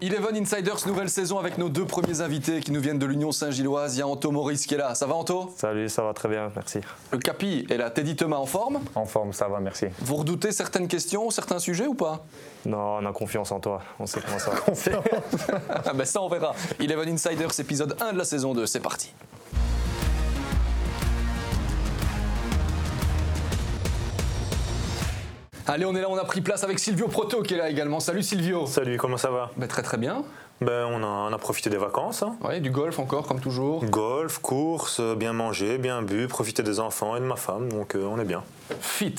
Eleven Insiders, nouvelle saison avec nos deux premiers invités qui nous viennent de l'Union Saint-Gilloise. Il y a Anto Maurice qui est là. Ça va Anto? Salut, ça va très bien, merci. Le Capi est là. Teddy Thomas en forme? En forme, ça va, merci. Vous redoutez certaines questions, certains sujets ou pas? Non, on a confiance en toi. On sait comment ça va. ah ben Ça, on verra. Eleven Insiders, épisode 1 de la saison 2. C'est parti. Allez, on est là, on a pris place avec Silvio Proto qui est là également. Salut Silvio. Salut, comment ça va? Ben, Très très bien. Ben, on, a, on a profité des vacances. Hein. Oui, du golf encore, comme toujours. Golf, course, bien manger, bien bu, profiter des enfants et de ma femme, donc euh, on est bien. Fit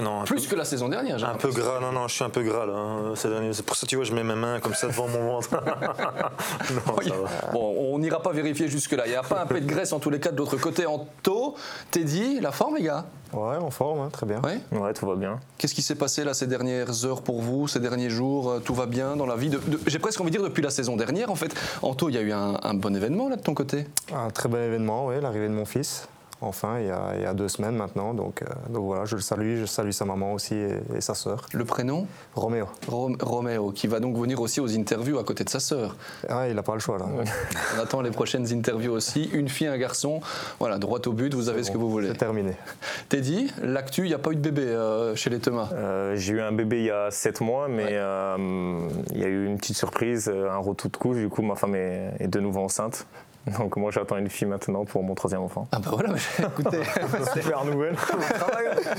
non, Plus que la saison dernière, j'ai Un peu gras, non, non, je suis un peu gras là. Hein, c'est pour ça tu vois, je mets mes mains comme ça devant mon ventre. non, ça va. Bon, on n'ira pas vérifier jusque-là. Il n'y a pas un peu de graisse en tous les cas de l'autre côté. En taux, Teddy, la forme, les gars? Ouais, en forme, hein, très bien. Ouais. ouais, tout va bien. Qu'est-ce qui s'est passé là ces dernières heures pour vous, ces derniers jours? Tout va bien dans la vie de, J'ai presque envie de dire depuis la saison dernière en fait. Anto, il y a eu un, un bon événement là de ton côté? Un très bon événement, oui, l'arrivée de mon fils enfin, il y, a, deux semaines maintenant. Donc, euh, donc, voilà, je le salue, je salue sa maman aussi et, sa sœur. Le prénom? Roméo. Roméo, qui va donc venir aussi aux interviews à côté de sa sœur. Ah, il n'a pas le choix là. On attend les prochaines interviews aussi. Une fille, un garçon. Voilà, droit au but, vous avez ce que vous voulez. C'est terminé. Teddy, l'actu, il n'y a pas eu de bébé euh, chez les Thomas euh, J'ai eu un bébé il y a 7 mois, mais il y a eu une petite surprise, un retour de couche. Du coup, ma femme est de nouveau enceinte. Donc moi j'attends une fille maintenant pour mon troisième enfant. Ah bah voilà, écoutez, super nouvelle.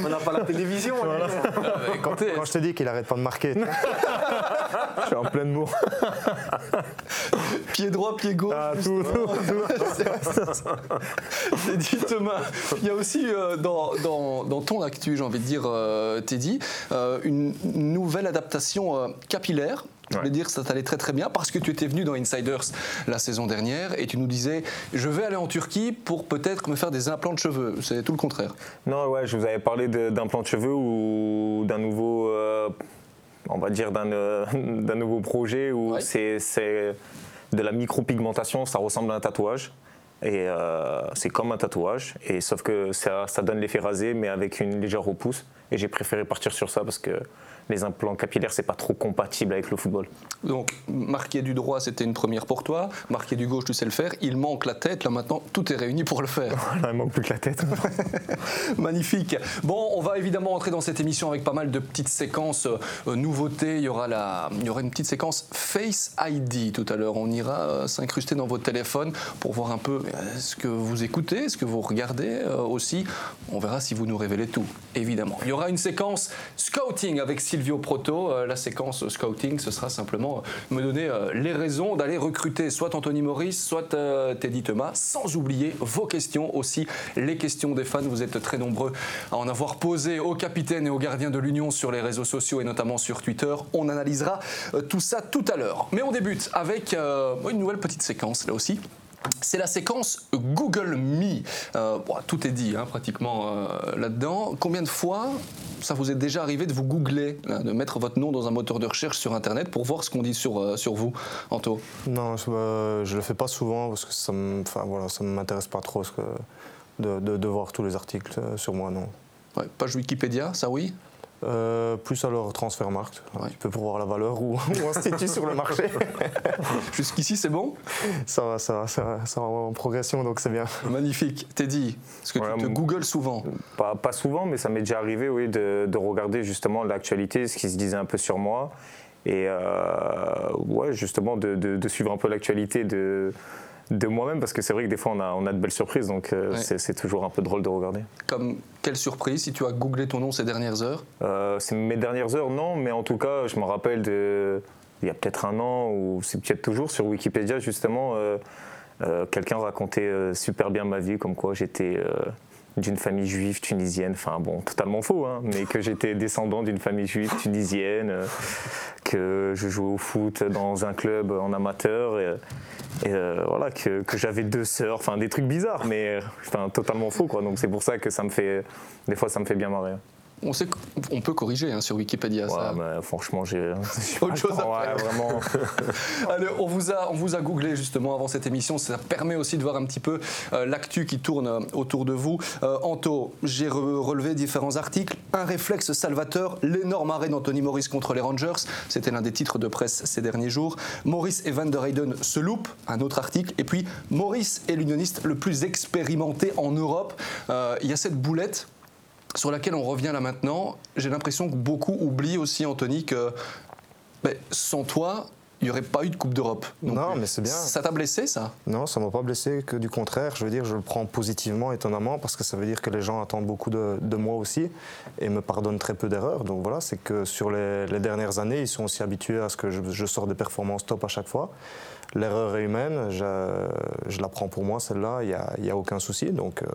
On n'a pas la télévision. Voilà. Quand, quand, je te dis qu'il arrête pas de marquer, je suis en pleine bourre. pied droit, pied gauche. Ah, tout, tout, Teddy Thomas, il y a aussi euh, dans, dans, dans, ton actu, j'ai envie de dire, euh, Teddy, euh, une nouvelle adaptation capillaire je voulais dire que ça t'allait très très bien parce que tu étais venu dans Insiders la saison dernière et tu nous disais je vais aller en Turquie pour peut-être me faire des implants de cheveux. C'est tout le contraire. Non, ouais, je vous avais parlé d'implants de, cheveux ou d'un nouveau, euh, on va dire d'un euh, nouveau projet où c'est de la micropigmentation, ça ressemble à un tatouage. Et euh, c'est comme un tatouage, et sauf que ça, ça donne l'effet rasé, mais avec une légère repousse. Et j'ai préféré partir sur ça parce que les implants capillaires, c'est pas trop compatible avec le football. Donc, marquer du droit, c'était une première pour toi. Marquer du gauche, tu sais le faire. Il manque la tête. Là, maintenant, tout est réuni pour le faire. il manque plus que la tête. Magnifique. Bon, on va évidemment entrer dans cette émission avec pas mal de petites séquences euh, nouveautés. Il y, aura la, il y aura une petite séquence Face ID tout à l'heure. On ira euh, s'incruster dans votre téléphone pour voir un peu euh, ce que vous écoutez, ce que vous regardez aussi. On verra si vous nous révélez tout, évidemment. Il y aura une séquence scouting avec Sylvie Silvio Proto, euh, la séquence scouting, ce sera simplement euh, me donner euh, les raisons d'aller recruter soit Anthony Maurice, soit Teddy Thomas, sans oublier vos questions aussi, les questions des fans. Vous êtes très nombreux à en avoir posé au capitaine et aux gardiens de l'Union sur les réseaux sociaux et notamment sur Twitter. On analysera tout ça tout à l'heure. Mais on débute avec une nouvelle petite séquence là aussi. C'est la séquence Google Me. tout est dit hein, pratiquement là-dedans. Combien de fois ça vous est déjà arrivé de vous googler, de mettre votre nom dans un moteur de recherche sur Internet pour voir ce qu'on dit sur, euh, sur vous, Anto? Non, je ne euh, le fais pas souvent parce que ça ne voilà, m'intéresse pas trop que de, de, voir tous les articles euh, sur moi, non. Ouais, page Wikipédia, ça oui? Euh, plus alors Transfermarkt, un petit peu pour voir la valeur ou, ou institut sur le marché. Jusqu'ici, c'est bon? Ça va, ça va, ça va, en progression, donc c'est bien. Magnifique. Teddy, est-ce que tu te googles souvent? Pas, pas, souvent, mais ça m'est déjà arrivé oui, de, de regarder justement l'actualité, ce qui se disait un peu sur moi. Et euh, ouais, justement, de, de, de suivre un peu l'actualité, de de moi-même parce que c'est vrai que des fois on a, on a de belles surprises donc euh, c'est toujours un peu drôle de regarder. Comme quelle surprise si tu as googlé ton nom ces dernières heures? Euh, C'est mes dernières heures non mais en tout cas je me rappelle de il y a peut-être un an ou c'est peut-être toujours sur Wikipédia justement euh, quelqu'un racontait super bien ma vie comme quoi j'étais d'une famille juive tunisienne, enfin bon, totalement faux, hein, mais que j'étais descendant d'une famille juive tunisienne, que je jouais au foot dans un club en amateur, et, euh, voilà, que, j'avais deux sœurs, enfin des trucs bizarres, mais enfin, totalement faux, quoi. Donc c'est pour ça que ça me fait, des fois, ça me fait bien marrer. On sait qu'on peut corriger hein, sur Wikipédia. ça. mais franchement, j'ai autre chose à ouais, faire. vraiment. Allez, on vous a on vous a googlé justement avant cette émission. Ça permet aussi de voir un petit peu euh, l'actu qui tourne euh, autour de vous. Euh, Anto, j'ai re- relevé différents articles. Un réflexe salvateur, l'énorme arrêt d'Anthony Morris contre les Rangers. C'était l'un des titres de presse ces derniers jours. Morris et Van der Heyden se loupent, un autre article. Et puis Morris est l'unioniste le plus expérimenté en Europe. Euh, Il y a cette boulette sur laquelle on revient là maintenant. J'ai l'impression que beaucoup oublient aussi, Anthony, que ben, sans toi, il n'y aurait pas eu de Coupe d'Europe. non mais c'est bien. Ça t'a blessé, ça? Non, ça m'a pas blessé, que du contraire. Je veux dire, je le prends positivement, étonnamment, parce que ça veut dire que les gens attendent beaucoup de, de moi aussi et me pardonnent très peu d'erreurs. Donc voilà, c'est que sur les, les dernières années, ils sont aussi habitués à ce que je, je sors des performances top à chaque fois. L'erreur est humaine, je, je la prends pour moi, celle-là, il n'y a, il y a aucun souci. Donc, euh,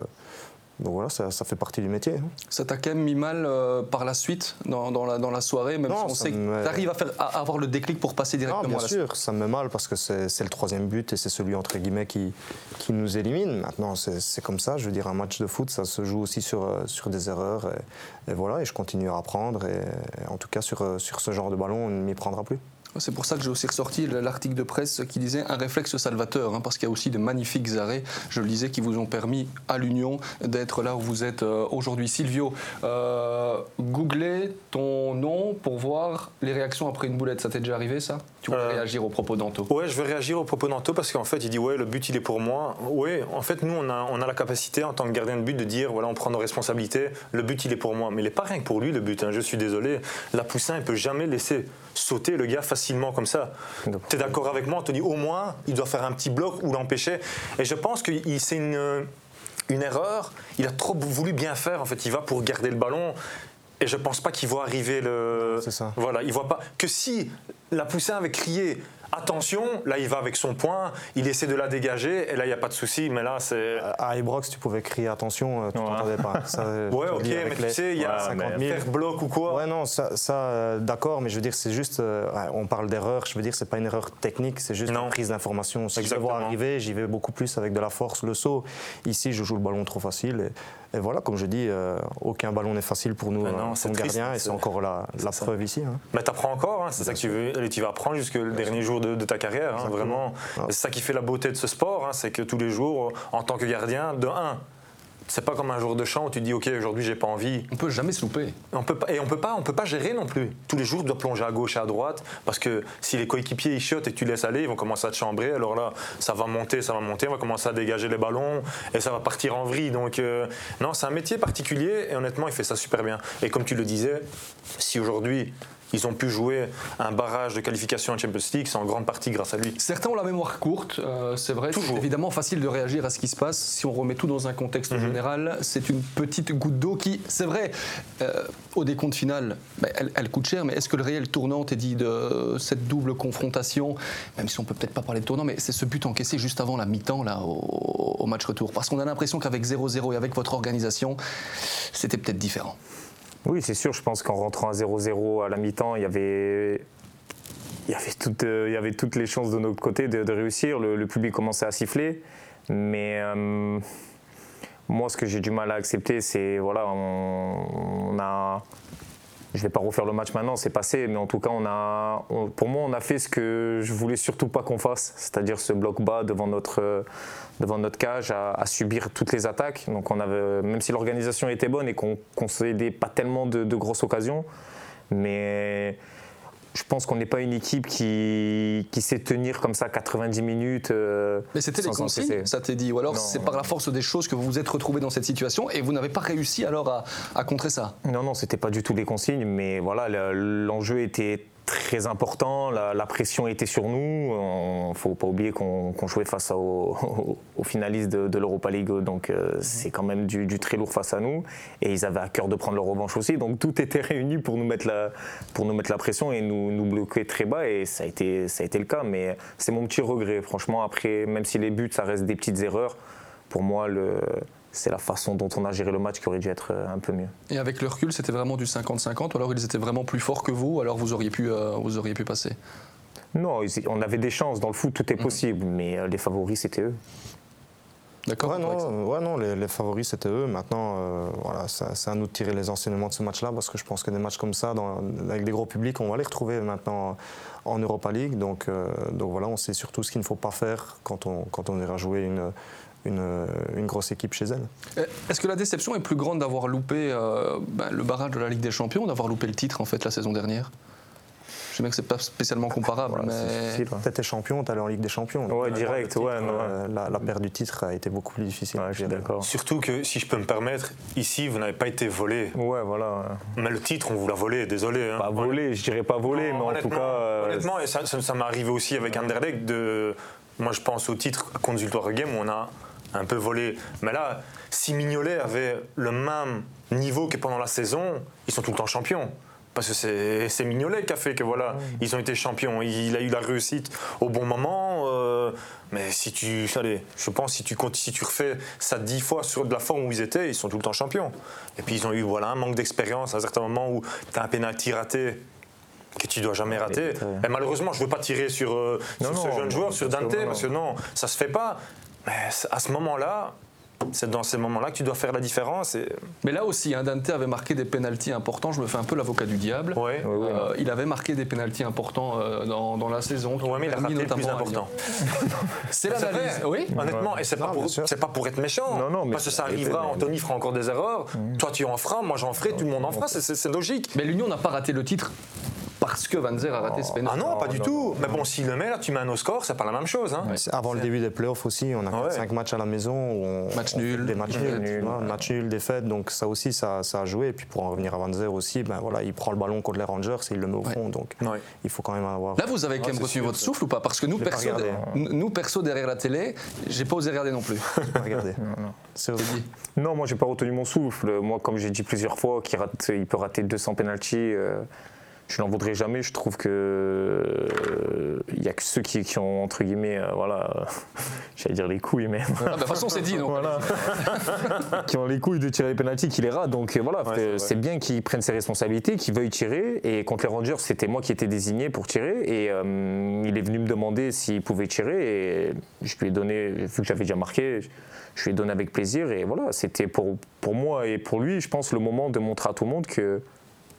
donc voilà, ça, ça fait partie du métier. hein. Ça t'a quand même mis mal euh, par la suite, dans, dans la, dans la soirée, même Non, si on sait que me- tu arrives à, faire, à avoir le déclic pour passer Non, directement bien à la sûr, ça me met mal parce que c'est le troisième but et c'est celui entre guillemets qui, qui nous élimine. Maintenant, c'est comme ça. Je veux dire, un match de foot, ça se joue aussi sur, euh, sur des erreurs. Et, et voilà, et je continue à apprendre. Et, et en tout cas, sur, euh, sur ce genre de ballon, on ne m'y prendra plus. C'est pour ça que j'ai aussi ressorti l'article de presse qui disait un réflexe salvateur, hein, parce qu'il y a aussi de magnifiques arrêts, je le disais, qui vous ont permis à l'Union d'être là où vous êtes euh, aujourd'hui. Silvio, euh, googlez ton nom pour voir les réactions après une boulette. Ça t'est déjà arrivé, ça? Tu Euh, réagir au propos d'Anto Ouais, je vais réagir au propos d'Anto parce qu'en fait, il dit ouais, le but il est pour moi. Ouais, en fait, nous on a, on a la capacité en tant que gardien de but de dire voilà, on prend nos responsabilités. Le but il est pour moi, mais il n'est pas rien que pour lui le but. hein, je suis désolé. La Poussin, il peut jamais laisser sauter le gars facilement comme ça. Tu es d'accord avec moi, Anthony? Au moins, il doit faire un petit bloc ou l'empêcher. Et je pense que c'est une une erreur. Il a trop voulu bien faire. En fait, il va pour garder le ballon. Et je pense pas qu'il voit arriver le. C'est ça. Voilà, il voit pas que si la Poussin avait crié attention, là il va avec son poing, il essaie de la dégager et là il y a pas de souci. Mais là c'est. À Ibrox, tu pouvais crier attention, euh, tu Ouais. t'entendais pas. Ça, Ouais, je ok, le mais avec tu les- sais, il y a Ouais, 50 mais 000. faire bloc ou quoi. Ouais, non, ça, ça, euh, d'accord, mais je veux dire, c'est juste, euh, on parle d'erreur, je veux dire, c'est pas une erreur technique, c'est juste Non. une prise d'information. Si je le Exactement. vois arriver, j'y vais beaucoup plus avec de la force, le saut. Ici, je joue le ballon trop facile. Et, et voilà, comme je dis, euh, aucun ballon n'est facile pour nous, non, comme triste, gardien, et c'est- encore la, preuve ici. hein. Mais t'apprends encore, hein, c'est ça que tu veux, allez, tu vas apprendre jusqu'au dernier jour de, de ta carrière, hein, vraiment. Et C'est ça qui fait la beauté de ce sport, hein, c'est que tous les jours, en tant que gardien, de 1, c'est pas comme un jour de champ où tu te dis ok aujourd'hui j'ai pas envie, On peut jamais se louper. On peut pas, et on peut pas, on peut pas gérer non plus. Tous les jours, tu dois plonger à gauche et à droite parce que si les coéquipiers ils chiotent et que tu laisses aller, ils vont commencer à te chambrer. Alors là, ça va monter, ça va monter, on va commencer à dégager les ballons et ça va partir en vrille. Donc euh, non, c'est un métier particulier et honnêtement, il fait ça super bien. Et comme tu le disais, si aujourd'hui ils ont pu jouer un barrage de qualification en Champions League, c'est en grande partie grâce à lui. Certains ont la mémoire courte, euh, c'est vrai. C'est évidemment facile de réagir à ce qui se passe. Si on remet tout dans un contexte Mhm. général, c'est une petite goutte d'eau qui, c'est vrai, euh, au décompte final, ben, elle, elle coûte cher, mais est-ce que le réel tournant t'est dit de cette double confrontation, même si on peut peut-être pas parler de tournant, mais c'est ce but encaissé juste avant la mi-temps là, au, au match retour Parce qu'on a l'impression qu'avec 0-0 et avec votre organisation, c'était peut-être différent. Oui, c'est sûr. Je pense qu'en rentrant à 0-0 à la mi-temps, il y avait. Il y, avait toutes, euh, il y avait toutes les chances de notre côté de, réussir. Le, public commençait à siffler. Mais euh, moi, ce que j'ai du mal à accepter, c'est. Voilà, on a. Je ne vais pas refaire le match maintenant, c'est passé, mais en tout cas, pour moi, on a fait ce que je voulais surtout pas qu'on fasse, c'est-à-dire ce bloc bas devant notre, euh, cage, à, subir toutes les attaques. Donc, même si l'organisation était bonne et qu'on concédait pas tellement de, de grosses occasions, mais je pense qu'on n'est pas une équipe qui, qui sait tenir comme ça 90 minutes. euh, Mais c'était les consignes, ça t'est dit. Ou alors c'est par la force des choses que vous vous êtes retrouvé dans cette situation et vous n'avez pas réussi alors à, à contrer ça? Non, non, c'était pas du tout les consignes, mais voilà, le- l'enjeu était très important, la, la pression était sur nous. Il faut pas oublier qu'on jouait face au- au- aux finalistes de, de l'Europa League, donc euh, c'est quand même du, du très lourd face à nous. Et ils avaient à cœur de prendre leur revanche aussi, donc tout était réuni pour nous mettre la, pour nous mettre la pression et nous, nous bloquer très bas, et ça a été, ça a été le cas. Mais c'est mon petit regret, franchement. Après, même si les buts, ça reste des petites erreurs, pour moi, le, c'est la façon dont on a géré le match qui aurait dû être euh, un peu mieux. Et avec le recul, c'était vraiment du 50-50 ou alors ils étaient vraiment plus forts que vous ou alors vous auriez pu, euh, vous auriez pu passer? Non, on avait des chances. Dans le foot, tout est possible, mais euh, les favoris, c'était eux. D'accord Ouais, non, ouais, non les, les favoris c'était eux. Maintenant, euh, voilà, ça- c'est à nous de tirer les enseignements de ce match-là parce que je pense que des matchs comme ça, dans- avec des gros publics, on va les retrouver maintenant en Europa League. Donc, euh, donc voilà, on sait surtout ce qu'il ne faut pas faire quand on, quand on ira jouer une, une, une grosse équipe chez elle. Euh, Est-ce que la déception est plus grande d'avoir loupé euh, ben, le barrage de la Ligue des Champions d'avoir loupé le titre en fait la saison dernière? Je sais bien que c'est pas spécialement comparable, Voilà, c'est mais. T'étais champion, t'allais en Ligue des Champions. Ouais, direct, le ouais, non, euh, la, la perte du titre a été beaucoup plus difficile. Ouais, je suis d'accord. Surtout que, si je peux me permettre, ici, vous n'avez pas été volé. Ouais, voilà. Mais le titre, on vous l'a volé, désolé. hein. Pas volé, je dirais pas volé, Non, mais en tout cas. euh, Honnêtement, et ça, ça- ça m'est arrivé aussi avec Anderlecht, de, moi je pense au titre contre Game où on a un peu volé. Mais là, si Mignolet avait le même niveau que pendant la saison, ils sont tout le temps champions. Parce que c'est Mignolet qui a fait que voilà, ils ont été champions. Il a eu la réussite au bon moment. euh, mais si tu, allez, je pense si tu comptes, si tu refais ça dix fois sur de la forme où ils étaient, ils sont tout le temps champions. Et puis ils ont eu voilà un manque d'expérience à un certain moment où tu as un penalty raté que tu dois jamais rater. Ouais. Et malheureusement, je veux pas tirer sur, euh, Non, sur ce jeune non, joueur, sur Dante, parce que non, ça se fait pas. Mais c'est- à ce moment-là, c'est dans ces moments-là que tu dois faire la différence. Et... Mais là aussi, hein, Dante avait marqué des pénalties importants. Je me fais un peu l'avocat du diable. Ouais. Ouais, ouais. Euh, il avait marqué des pénalties importants euh, dans, dans la saison. ont mais il a raté le plus important. C'est l'analyse. Oui. Honnêtement, et c'est pas, pas pour être méchant. Non, non, mais parce que ça arrivera, mais- Anthony fera encore des erreurs. Toi, tu en feras, moi j'en ferai, tout le monde en fera, c'est logique. Mais l'Union n'a pas raté le titre parce que Van Zer a raté ce Ah pénalty. non, pas du non, tout. Mais bon, s'il le met, là, tu mets un au score, c'est pas la même chose. hein. Avant le début des playoffs aussi, on a Ah ouais. 5 matchs à la maison. On, Match on nul, Des matchs nuls, match nul, défaite. Donc ça aussi, ça, ça a joué. Et puis pour en revenir à Van Zer aussi, ben voilà, il prend le ballon contre les Rangers et il le met au Ouais. fond. Donc Ouais. il faut quand même avoir. Là, vous avez quand même retenu votre souffle ou pas? Parce que nous, pas perso, nous, perso, derrière la télé, j'ai pas osé regarder non plus. Regardez. C'est horrible. Non, moi j'ai pas retenu mon souffle. Moi, comme j'ai dit plusieurs fois, qu'il rate, il peut rater 200 penalties. euh, je n'en voudrais jamais. Je trouve que euh, il y a que ceux qui, qui ont entre guillemets, euh, voilà, euh, j'allais dire les couilles, mais Ah, bah, De toute façon, c'est dit. Donc. voilà, qui ont les couilles de tirer les penalties, qui les ratent. Donc euh, voilà, Ouais, euh, c'est vrai. c'est bien qu'ils prennent ses responsabilités, qu'ils veuillent tirer. Et contre les Rangers, c'était moi qui étais désigné pour tirer. Et euh, il est venu me demander s'il pouvait tirer. Et je lui ai donné, vu que j'avais déjà marqué, je lui ai donné avec plaisir. Et voilà, c'était pour, pour moi et pour lui, je pense, le moment de montrer à tout le monde que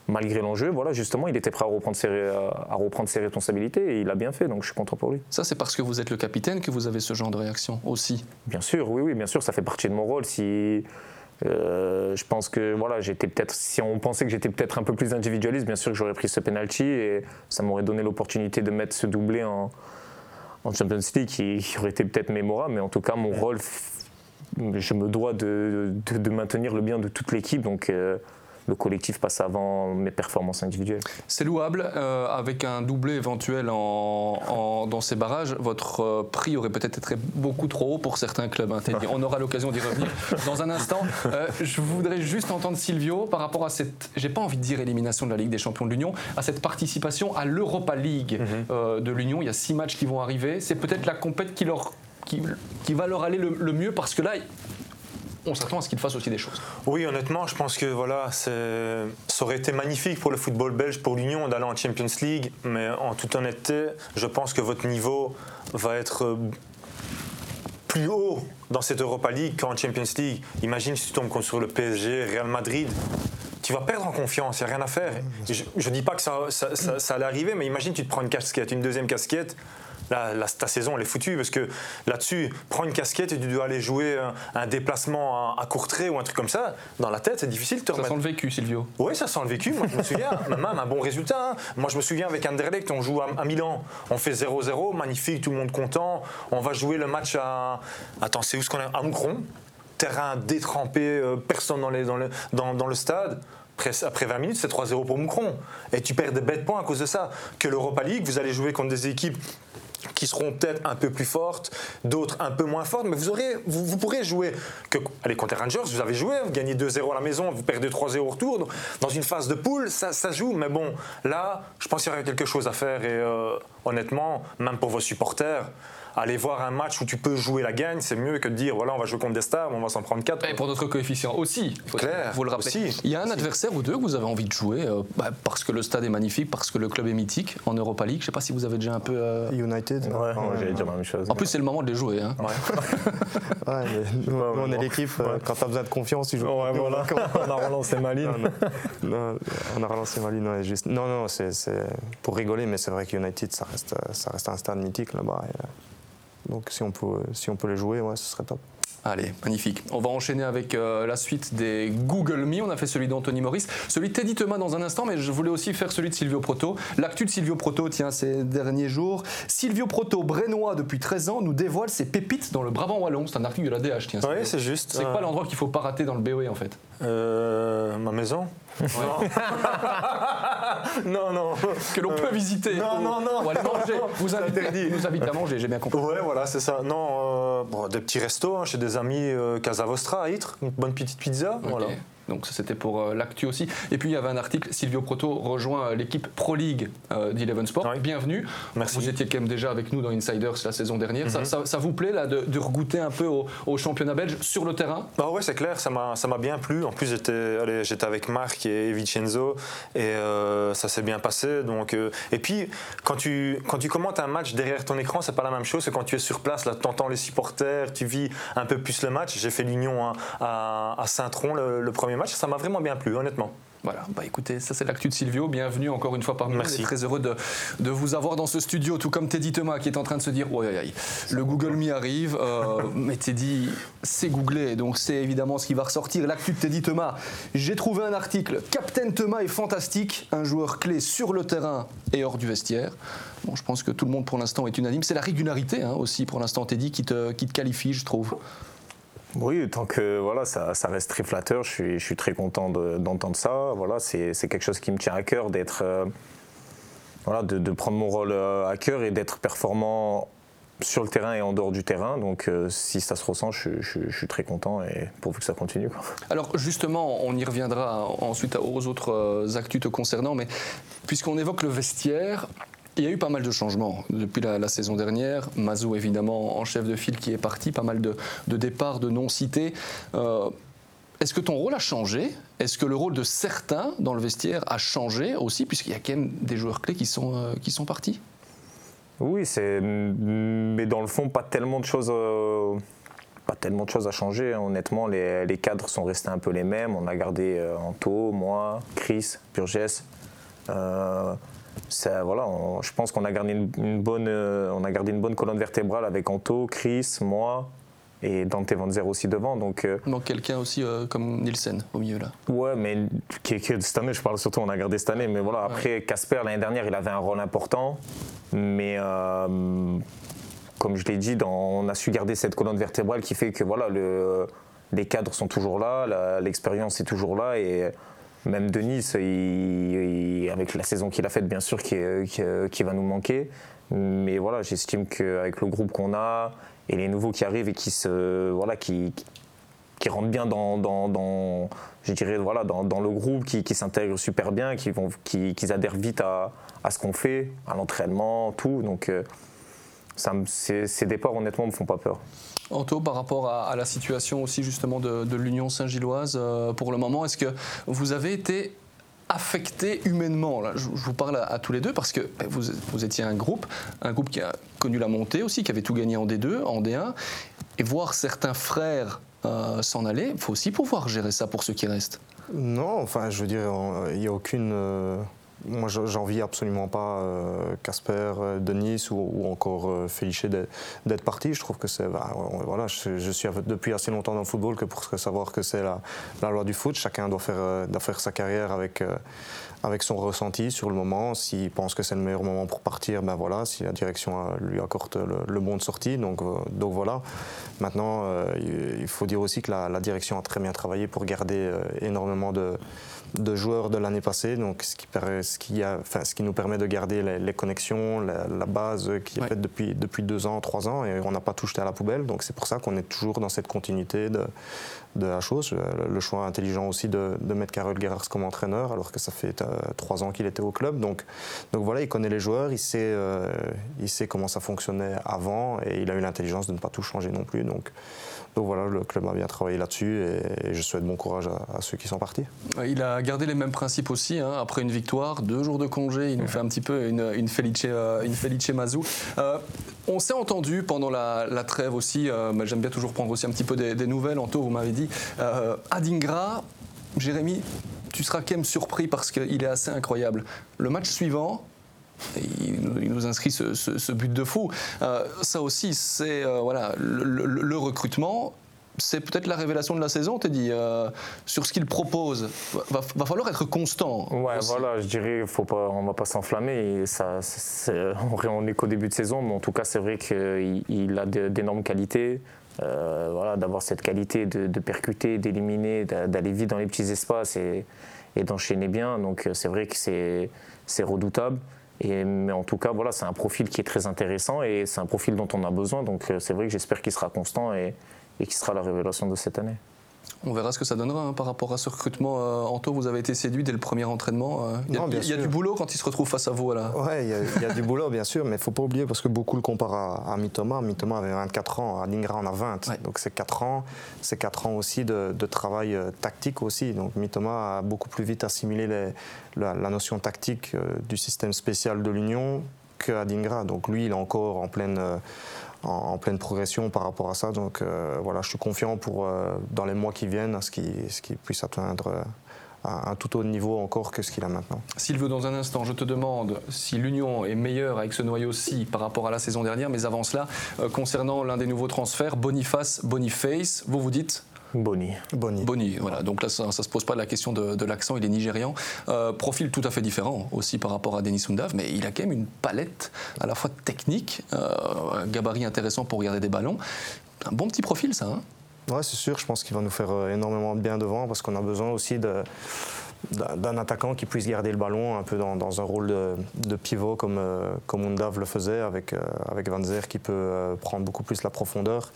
malgré l'enjeu, voilà, justement, il était prêt à reprendre ses, à reprendre ses responsabilités et il a bien fait. Donc je suis content pour lui. Ça, c'est parce que vous êtes le capitaine que vous avez ce genre de réaction aussi. Bien sûr, oui, oui, bien sûr, ça fait partie de mon rôle. Si euh, je pense que voilà, j'étais peut-être, si on pensait que j'étais peut-être un peu plus individualiste, bien sûr que j'aurais pris ce penalty et ça m'aurait donné l'opportunité de mettre ce doublé en, en Champions League qui, qui aurait été peut-être mémorable, mais en tout cas mon rôle, je me dois de, de- de maintenir le bien de toute l'équipe, donc euh, le collectif passe avant mes performances individuelles. C'est louable. euh, avec un doublé éventuel en, en- dans ces barrages, votre euh, prix aurait peut-être été beaucoup trop haut pour certains clubs. hein. On aura l'occasion d'y revenir dans un instant. Euh, je voudrais juste entendre Silvio par rapport à cette, j'ai pas envie de dire élimination de la Ligue des Champions de l'Union, à cette participation à l'Europa League euh, de l'Union. Il y a six matchs qui vont arriver. C'est peut-être la compète qui, leur, qui, qui va leur aller le, le mieux parce que là, on s'attend à ce qu'ils fassent aussi des choses. Oui, honnêtement, je pense que voilà, ça aurait été magnifique pour le football belge, pour l'Union, d'aller en Champions League. Mais en toute honnêteté, je pense que votre niveau va être euh, plus haut dans cette Europa League qu'en Champions League. Imagine si tu tombes contre sur le PSG, Real Madrid. Tu vas perdre en confiance, il n'y a rien à faire. Je ne dis pas que ça, ça, ça- ça allait arriver, mais imagine tu te prends une casquette, une deuxième casquette. Là, là, ta saison, elle est foutue parce que là-dessus, prends une casquette et tu dois aller jouer un, un déplacement à, à court trait ou un truc comme ça. Dans la tête, c'est difficile de te Ça remettre. sent le vécu, Silvio. Oui, ça sent le vécu. Moi, je me souviens, même un bon résultat. hein. Moi, je me souviens avec Anderlecht, on joue à, à Milan. On fait 0-0, magnifique, tout le monde content. On va jouer le match à. Attends, c'est où ce qu'on est? À Moucron. Terrain détrempé, euh, personne dans, les- dans le, dans, dans le stade. Après, après 20 minutes, c'est 3-0 pour Moucron. Et tu perds des bêtes points à cause de ça. Que l'Europa League, vous allez jouer contre des équipes qui seront peut-être un peu plus fortes, d'autres un peu moins fortes, mais vous, aurez, vous, pourrez jouer. Que, allez, contre les Rangers, vous avez joué, vous gagnez 2-0 à la maison, vous perdez 3-0 au retour. Dans une phase de poule, ça, ça joue, mais bon, là, je pense qu'il y aurait quelque chose à faire. Et euh, honnêtement, même pour vos supporters, aller voir un match où tu peux jouer la gagne, c'est mieux que de dire voilà, on va jouer contre des stars, on va s'en prendre 4. Et pour notre coefficient aussi, il faut Clair, vous le rappeler. aussi. Il y a un adversaire ou deux que vous avez envie de jouer euh, bah, parce que le stade est magnifique, parce que le club est mythique en Europa League. Je ne sais pas si vous avez déjà un peu. euh, United Ouais, j'allais dire la même chose. En plus, c'est le moment de les jouer. Hein. Ouais, mais nous, nous, on ouais, est l'équipe, euh, quand tu as besoin de confiance, tu joues. Ouais, voilà. On a relancé Maline. Non, on a relancé Maline, ouais, juste. Non, non, c'est c'est pour rigoler, mais c'est vrai que United, ça reste, ça reste un stade mythique là-bas. Euh, donc si on, peut, si on peut les jouer, ouais, ce serait top. Allez, magnifique. On va enchaîner avec euh, la suite des Google Me. On a fait celui d'Anthony Maurice, celui de Teddy Thomas dans un instant, mais je voulais aussi faire celui de Silvio Proto. L'actu de Silvio Proto, tiens, ces derniers jours. Silvio Proto, brénois depuis 13 ans, nous dévoile ses pépites dans le Brabant Wallon. C'est un article de la DH, tiens. Oui, c'est juste. C'est quoi l'endroit qu'il faut pas rater dans le BOE en fait Euh, Ma maison Non, non. Que l'on peut visiter. non, non, non. Ou aller manger. Vous invitez, interdit. nous invite à manger, j'ai bien compris. Ouais, voilà, c'est ça. Non, euh, bon, des petits restos hein, chez des amis euh, Casa Vostra à Ytre, une bonne petite pizza. Voilà. Donc ça c'était pour euh, l'actu aussi. Et puis il y avait un article, Silvio Proto rejoint euh, l'équipe Pro League euh, d'Eleven Sport. Oui. Bienvenue. Merci. Vous étiez quand même déjà avec nous dans Insiders la saison dernière. ça, Mhm. ça- ça vous plaît là de, de regoûter un peu au, au championnat belge sur le terrain? Bah ouais, c'est clair, ça m'a ça m'a bien plu. En plus, j'étais allez, j'étais avec Marc et Vincenzo et ça s'est bien passé. Donc, et puis, quand tu, quand tu commentes un match derrière ton écran, c'est pas la même chose que quand tu es sur place. Là, tu entends les supporters, tu vis un peu plus le match. J'ai fait l'Union hein, à, à Saint-Tron le, le premier match. Ça m'a vraiment bien plu, honnêtement. Voilà, bah écoutez, ça c'est l'actu de Silvio. Bienvenue encore une fois parmi nous. Merci. Très heureux de, de vous avoir dans ce studio, tout comme Teddy Thomas qui est en train de se dire, ouais, aïe, le Google Me arrive. euh, mais Teddy, c'est googlé, donc c'est évidemment ce qui va ressortir. L'actu de Teddy Thomas. J'ai trouvé un article. Captain Thomas est fantastique, un joueur clé sur le terrain et hors du vestiaire. Bon, je pense que tout le monde pour l'instant est unanime. C'est la régularité hein, aussi pour l'instant, Teddy, qui te, qui te qualifie, je trouve. Oui, tant que voilà, ça, reste très flatteur, je suis, très content de- d'entendre ça. Voilà, c'est quelque chose qui me tient à cœur d'être, euh, voilà, de, prendre mon rôle euh, à cœur et d'être performant sur le terrain et en dehors du terrain. Donc, euh, si ça se ressent, je, suis très content et pourvu que ça continue. Alors justement, on y reviendra ensuite aux autres actus te concernant, mais puisqu'on évoque le vestiaire, il y a eu pas mal de changements depuis la, saison dernière. Mazou, évidemment, en chef de file qui est parti, pas mal de, de départs, de non-cités. Euh, Est-ce que ton rôle a changé? Est-ce que le rôle de certains dans le vestiaire a changé aussi, puisqu'il y a quand même des joueurs clés qui sont, euh, qui sont partis? Oui, c'est, mais dans le fond, pas tellement de choses. euh, Pas tellement de choses à changer, hein. honnêtement. Les, les cadres sont restés un peu les mêmes. On a gardé euh, Anto, moi, Chris, Burgess. Ça, voilà, on- je pense qu'on a gardé une, une bonne, euh, on a gardé une bonne colonne vertébrale avec Anto, Chris, moi et Dante Van Zer aussi devant. Donc, euh, Il manque quelqu'un aussi euh, comme Nielsen au milieu là. Ouais, mais qui, qui- cette année, je parle surtout, on a gardé cette année. Mais voilà, après, Casper, l'année dernière, il avait un rôle important. Mais euh, comme je l'ai dit, dans- on a su garder cette colonne vertébrale qui fait que voilà, le, les cadres sont toujours là, l'expérience est toujours là. Et même Denis, avec la saison qu'il a faite, bien sûr, qui, qui va nous manquer. Mais voilà, j'estime qu'avec le groupe qu'on a et les nouveaux qui arrivent et qui se. Voilà, qui, rentrent bien dans, je dirais, voilà, dans, le groupe, qui, qui s'intègrent super bien, qui, vont, qui, qui adhèrent vite à, à ce qu'on fait, à l'entraînement, tout. Donc, euh, ça me- ces, ces départs, honnêtement, me font pas peur. Anto, par rapport à, à la situation aussi justement de, de l'Union Saint-Gilloise, euh, pour le moment, est-ce que vous avez été affecté humainement là, je, je vous parle à, à tous les deux parce que ben, vous, vous étiez un groupe, un groupe qui a connu la montée aussi, qui avait tout gagné en D2, en D1, et voir certains frères euh, s'en aller, il faut aussi pouvoir gérer ça pour ceux qui restent. Non, enfin, je veux dire, il n'y a aucune. euh, moi, je- j'envie absolument pas euh, Casper, euh, Denis ou, encore euh, Féliché d'être parti. Je trouve que c'est. bah, voilà, je, suis depuis assez longtemps dans le football que pour savoir que c'est la, loi du foot. Chacun doit faire, doit sa carrière avec. avec son ressenti sur le moment, s'il pense que c'est le meilleur moment pour partir, ben voilà, si la direction lui accorde le, bon de sortie, donc, donc voilà. Maintenant, il faut dire aussi que la, direction a très bien travaillé pour garder énormément de, de joueurs de l'année passée, donc ce qui, ce, qui a, enfin, ce qui nous permet de garder les, les connexions, la, la base qui est Ouais. faite depuis, depuis deux ans, trois ans, et on n'a pas tout jeté à la poubelle, donc c'est pour ça qu'on est toujours dans cette continuité de, de la chose. Le, le choix intelligent aussi de, de mettre Karel Gerhards comme entraîneur, alors que ça fait euh, trois ans qu'il était au club, donc, donc voilà, il connaît les joueurs, il sait, euh, il sait comment ça fonctionnait avant, et il a eu l'intelligence de ne pas tout changer non plus, donc... Donc voilà, le club a bien travaillé là-dessus et, je souhaite bon courage à, à ceux qui sont partis. Il a gardé les mêmes principes aussi, hein. après une victoire, deux jours de congé. Il nous fait un petit peu une, une Felice, euh, une Felice Mazou. Euh, on s'est entendu pendant la, trêve aussi. mais J'aime bien toujours prendre aussi un petit peu des, nouvelles. Anto, vous m'avez dit. Adingra, Jérémy, tu seras quand même surpris parce qu'il est assez incroyable. Le match suivant, il, nous inscrit ce, but de fou. ça aussi, c'est voilà, le, recrutement c'est peut-être la révélation de la saison, t'es dit, euh, sur ce qu'il propose. Va, va falloir être constant. Ouais, voilà, je dirais, faut pas, on va pas s'enflammer. Ça, on est qu'au début de saison, mais en tout cas, c'est vrai qu'il a d'énormes qualités. Euh, voilà, d'avoir cette qualité de, percuter, d'éliminer, d'aller vite dans les petits espaces et, d'enchaîner bien. Donc c'est vrai que c'est redoutable. Et, mais en tout cas, voilà, c'est un profil qui est très intéressant et c'est un profil dont on a besoin. Donc c'est vrai que j'espère qu'il sera constant et, et qui sera la révélation de cette année. On verra ce que ça donnera hein, par rapport à ce recrutement. Euh, Anto, vous avez été séduit dès le premier entraînement. Euh. il, y a, du boulot quand il se retrouve face à vous. Là. Oui, il y, a du boulot, bien sûr, mais il ne faut pas oublier parce que beaucoup le comparent à, à Mitoma. Mitoma avait 24 ans, à Lingra en a 20. Donc c'est 4 ans. C'est 4 ans aussi de, travail euh, tactique aussi. Donc Mitoma a beaucoup plus vite assimilé la, notion tactique du système spécial de l'Union qu'à Dingra. Donc lui, il est encore en pleine en, pleine progression par rapport à ça. Donc euh, voilà, je suis confiant pour, euh, dans les mois qui viennent à ce qu'il puisse atteindre euh, un tout autre niveau encore que ce qu'il a maintenant. Sylvain, dans un instant, je te demande si l'Union est meilleure avec ce noyau-ci par rapport à la saison dernière, mais avant cela, concernant l'un des nouveaux transferts, Boniface, Boniface, vous vous dites Boni. Boni. Boni, voilà. Donc là, ça ne se pose pas la question de, l'accent, il est nigérian. Euh, profil tout à fait différent aussi par rapport à Denis Sundav, mais il a quand même une palette à la fois technique, euh, un gabarit intéressant pour regarder des ballons. Un bon petit profil, ça. Hein ouais, c'est sûr. Je pense qu'il va nous faire euh, énormément de bien devant parce qu'on a besoin aussi de d'un attaquant qui puisse garder le ballon un peu dans, un rôle de, pivot comme, comme Undav le faisait avec, avec Van Zer qui peut prendre beaucoup plus la profondeur.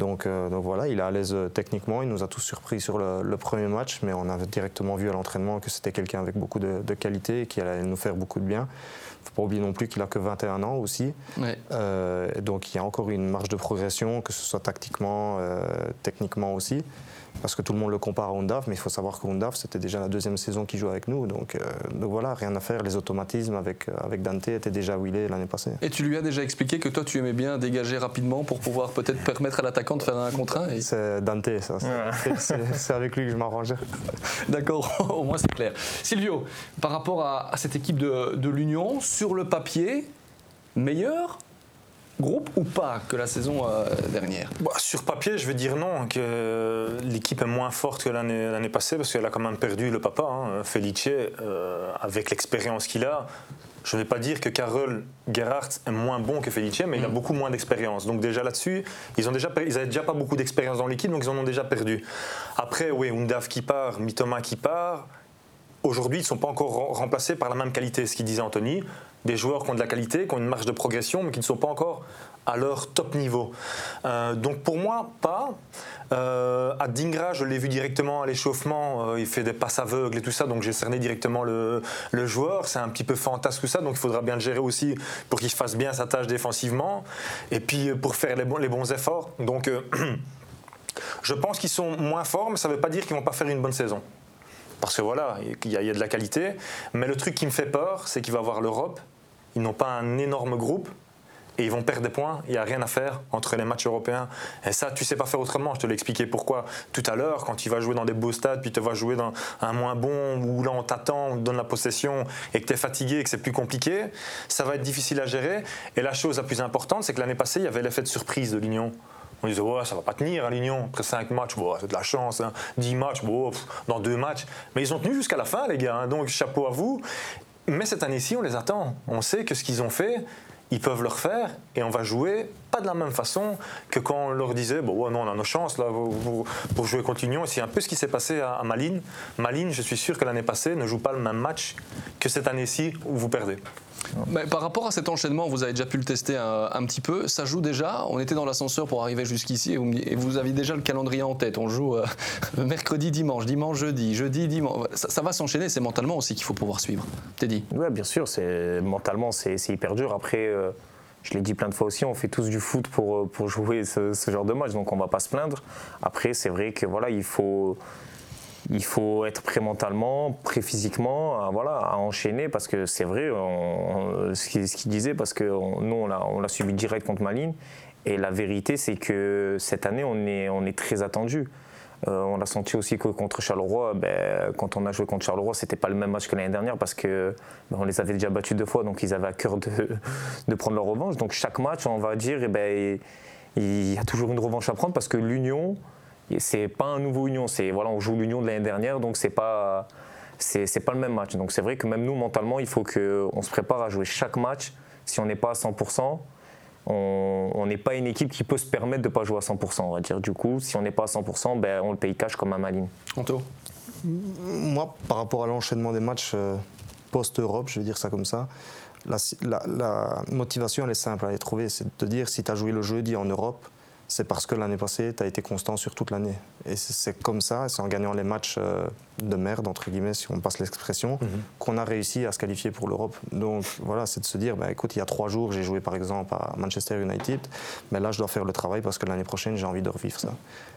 Euh, donc, voilà, il est à l'aise euh, techniquement. Il nous a tous surpris sur le, premier match, mais on avait directement vu à l'entraînement que c'était quelqu'un avec beaucoup de, qualité et qui allait nous faire beaucoup de bien. Il ne faut pas oublier non plus qu'il a que 21 ans aussi. Euh, donc il y a encore une marge de progression, que ce soit tactiquement, techniquement aussi parce que tout le monde le compare à Undaf, mais il faut savoir que Undaf, c'était déjà la deuxième saison qu'il joue avec nous. Donc, euh, donc, voilà, rien à faire. Les automatismes avec, euh, avec Dante étaient déjà où il est l'année passée. Et tu lui as déjà expliqué que toi, tu aimais bien dégager rapidement pour pouvoir peut-être permettre à l'attaquant de faire un contre un C'est Dante, ça. C'est avec lui que je m'arrangeais. D'accord, au moins c'est clair. Silvio, par rapport à, cette équipe de, de l'Union, sur le papier, meilleur groupe ou pas que la saison euh, dernière? Bah, Sur papier, je vais dire non, que l'équipe est moins forte que l'année passée parce qu'elle a quand même perdu le papa, hein, Felice, euh, avec l'expérience qu'il a. Je ne vais pas dire que Karel Gerhardt est moins bon que Felice, mais il a mm. beaucoup moins d'expérience. Donc déjà là-dessus, ils ont déjà, ils n'avaient déjà pas beaucoup d'expérience dans l'équipe, donc ils en ont déjà perdu. Après, oui, Undav qui part, Mitoma qui part. Aujourd'hui, ils ne sont pas encore remplacés par la même qualité, ce qu'il disait Anthony des joueurs qui ont de la qualité, qui ont une marge de progression, mais qui ne sont pas encore à leur top niveau. Euh, donc pour moi, pas. Euh, à Dingra, je l'ai vu directement à l'échauffement, euh, il fait des passes aveugles et tout ça, donc j'ai cerné directement le, joueur. C'est un petit peu fantasque tout ça, donc il faudra bien le gérer aussi pour qu'il fasse bien sa tâche défensivement et puis pour faire les bons, les bons efforts. Donc je pense qu'ils sont moins forts, mais ça ne veut pas dire qu'ils ne vont pas faire une bonne saison parce que voilà, il y, a de la qualité. Mais le truc qui me fait peur, c'est qu'il va avoir l'Europe. Ils n'ont pas un énorme groupe et ils vont perdre des points. Il n'y a rien à faire entre les matchs européens. Et ça, tu sais pas faire autrement. Je te l'ai expliqué pourquoi tout à l'heure. Quand tu vas jouer dans des beaux stades, puis tu vas jouer dans un moins bon, où là on t'attend, on te donne la possession et que tu es fatigué et que c'est plus compliqué, ça va être difficile à gérer. Et la chose la plus importante, c'est que l'année passée, il y avait l'effet de surprise de l'Union. On disait, ouais, ça va pas tenir à l'Union. Après 5 matchs, c'est de la chance. 10 hein. matchs, dans 2 matchs. Mais ils ont tenu jusqu'à la fin, les gars. Hein. donc, chapeau à vous. Mais cette année-ci, on les attend. On sait que ce qu'ils ont fait, ils peuvent le refaire et on va jouer pas de la même façon que quand on leur disait bon ouais, non on a nos chances là pour, jouer continuons et c'est un peu ce qui s'est passé à, Malines Malines je suis sûr que l'année passée ne joue pas le même match que cette année-ci où vous perdez par rapport à cet enchaînement, vous avez déjà pu le tester un, petit peu. Ça joue déjà. On était dans l'ascenseur pour arriver jusqu'ici et, vous aviez déjà le calendrier en tête. On joue euh, mercredi, dimanche, dimanche, jeudi, jeudi, dimanche. Ça, va s'enchaîner. C'est mentalement aussi qu'il faut pouvoir suivre. dit Oui, bien sûr. Mentalement, c'est hyper dur. Après. Euh, je l'ai dit plein de fois aussi, on fait tous du foot pour, euh, pour jouer ce, ce genre de match, donc on ne va pas se plaindre. Après, c'est vrai que voilà, il faut, il faut être prêt mentalement, prêt physiquement, à, voilà, à enchaîner parce que c'est vrai, ce qu'il disait, parce que nous, on l'a subi direct contre Malines. Et la vérité, c'est que cette année, on est, on est très attendu. Euh, on l'a senti aussi que contre Charleroi, ben, quand on a joué contre Charleroi, c'était pas le même match que l'année dernière parce que ben, on les avait déjà battus deux fois, donc ils avaient à cœur de, de prendre leur revanche. Donc chaque match, on va dire, eh ben, il y a toujours une revanche à prendre parce que l'Union, c'est pas un nouveau Union, c'est voilà, on joue l'Union de l'année dernière, donc c'est pas c'est pas le même match. Donc c'est vrai que même nous mentalement, il faut qu'on se prépare à jouer chaque match. Si on n'est pas à 100%, on n'est pas une équipe qui peut se permettre de ne pas jouer à 100%, on va dire. Du coup, si on n'est pas à 100%, ben, on le paye cash comme un Maline. Anto? Moi, par rapport à l'enchaînement des matchs euh, post-Europe, je vais dire ça comme ça, la, motivation, elle est simple à les trouver. C'est de te dire, si tu as joué le jeudi en Europe, c'est parce que l'année passée, tu as été constant sur toute l'année. Et c'est comme ça, c'est en gagnant les matchs euh, de merde, entre guillemets, si on passe l'expression, mhm. qu'on a réussi à se qualifier pour l'Europe. Donc voilà, c'est de se dire, bah, écoute, il y a trois jours, j'ai joué par exemple à Manchester United, mais là, je dois faire le travail parce que l'année prochaine, j'ai envie de revivre ça.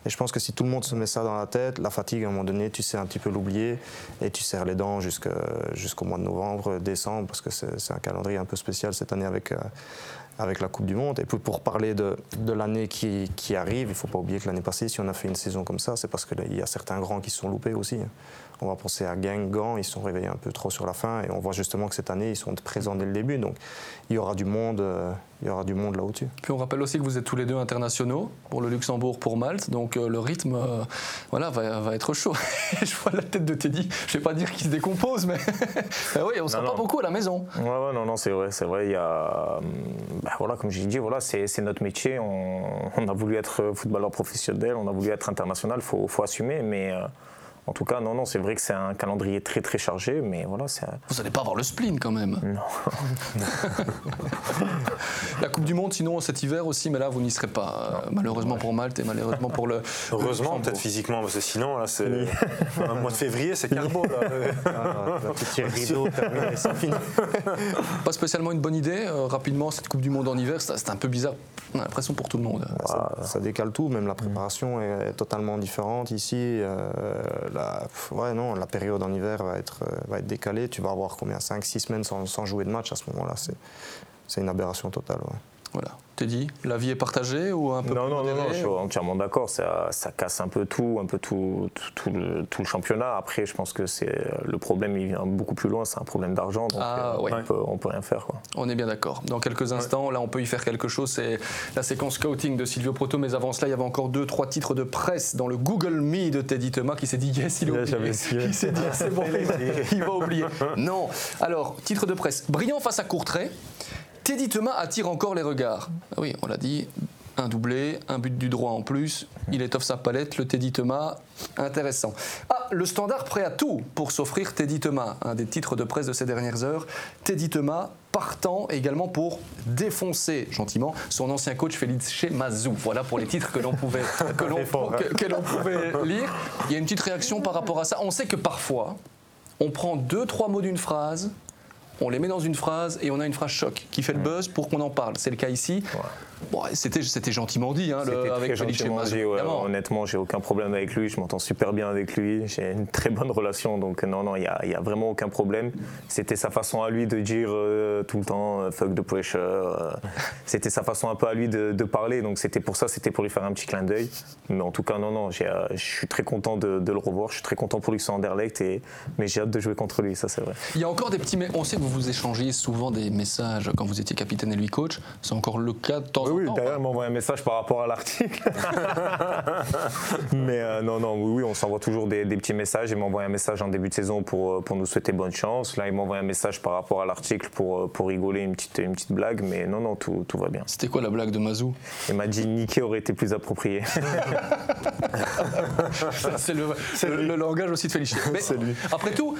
Et je pense que si tout le monde se met ça dans la tête, la fatigue, à un moment donné, tu sais un petit peu l'oublier et tu serres les dents jusqu'au mois de novembre, décembre, parce que c'est un calendrier un peu spécial cette année avec. Avec la Coupe du Monde. Et puis pour parler de, l'année qui, qui, arrive, il ne faut pas oublier que l'année passée, si on a fait une saison comme ça, c'est parce qu'il y a certains grands qui se sont loupés aussi. On va penser à Guingamp, ils se sont réveillés un peu trop sur la fin et on voit justement que cette année, ils sont présents dès le début. Donc il y aura du monde, euh, il y aura du monde là au-dessus. Puis on rappelle aussi que vous êtes tous les deux internationaux, pour le Luxembourg, pour Malte, donc euh, le rythme euh, voilà, va, va, être chaud. je vois la tête de Teddy, je ne vais pas dire qu'il se décompose, mais oui, on ne sera pas beaucoup à la maison. Ouais, ouais non, non, c'est vrai, c'est vrai. Il y a, bah, voilà, comme j'ai dit, voilà, c'est notre métier. On, on, a voulu être footballeur professionnel, on a voulu être international, il faut, faut, assumer, mais en tout cas, non, non, c'est vrai que c'est un calendrier très très chargé, mais voilà. Vous n'allez pas avoir le spleen quand même. Non. la Coupe du Monde, sinon cet hiver aussi, mais là vous n'y serez pas. Euh, malheureusement pour Malte et malheureusement pour le. Heureusement, peut-être physiquement, parce que sinon là, c'est un mois de février, c'est carbo là. Ah, petit rideau terminé, c'est fini. Pas spécialement une bonne idée. Euh, rapidement, cette Coupe du Monde en hiver, c'est un peu bizarre. On a l'impression pour tout le monde. Ça, décale tout, même la préparation est, totalement différente ici. Euh, la, ouais, non, la période en hiver va être, euh, va être décalée. Tu vas avoir combien 5-6 semaines sans, sans, jouer de match à ce moment-là. C'est une aberration totale. Voilà. Teddy, la vie est partagée ou un peu Non, non, non, non, je suis entièrement d'accord. Ça, ça, casse un peu tout, un peu tout, tout, le, tout, le, championnat. Après, je pense que c'est le problème, il vient beaucoup plus loin. C'est un problème d'argent, donc ah, euh, on, peut, on peut rien faire. Quoi. On est bien d'accord. Dans quelques instants, là, on peut y faire quelque chose. C'est la séquence scouting de Silvio Proto. Mais avant cela, il y avait encore deux, trois titres de presse dans le Google Me de Teddy Thomas qui s'est dit yes, il a oublié. Il s'est dit c'est bon, il va oublier. Non. Alors, titre de presse. Brillant face à Courtrai. Teddy Thomas attire encore les regards. Ah oui, on l'a dit, un doublé, un but du droit en plus. Il étoffe sa palette, le Teddy Thomas. Intéressant. Ah, le standard prêt à tout pour s'offrir Teddy Thomas. Un des titres de presse de ces dernières heures. Teddy Thomas partant également pour défoncer gentiment son ancien coach Félix Mazou. Voilà pour les titres que l'on pouvait, que l'on, pouvait lire. Il y a une petite réaction par rapport à ça. On sait que parfois, on prend deux, trois mots d'une phrase on les met dans une phrase et on a une phrase choc qui fait le buzz pour qu'on en parle. C'est le cas ici. Bon, c'était, c'était gentiment dit, hein, le, avec Félix dit, Honnêtement, j'ai aucun problème avec lui. Je m'entends super bien avec lui. J'ai une très bonne relation. Donc, non, non, il n'y a, y a, vraiment aucun problème. C'était sa façon à lui de dire euh, tout le temps euh, fuck the pressure. Euh. c'était sa façon un peu à lui de, parler. Donc, c'était pour ça, c'était pour lui faire un petit clin d'œil. Mais en tout cas, non, non, je suis très content de, le revoir. Je suis très content pour lui que soit Anderlecht. Et, mais j'ai hâte de jouer contre lui, ça c'est vrai. Il y a encore des petits. On sait que vous vous échangez souvent des messages quand vous étiez capitaine et lui coach. C'est encore le cas de temps oui, d'ailleurs, il m'envoie un message par rapport à l'article. Mais euh, non, non, oui, oui on s'envoie toujours des, petits messages. Il m'envoie un message en début de saison pour, euh, pour nous souhaiter bonne chance. Là, il m'envoie un message par rapport à l'article pour, euh, pour rigoler, une petite, une petite blague. Mais non, non, tout, tout va bien. C'était quoi la blague de Mazou? Il m'a dit niquer aurait été plus approprié. c'est le, langage aussi de lui. après tout,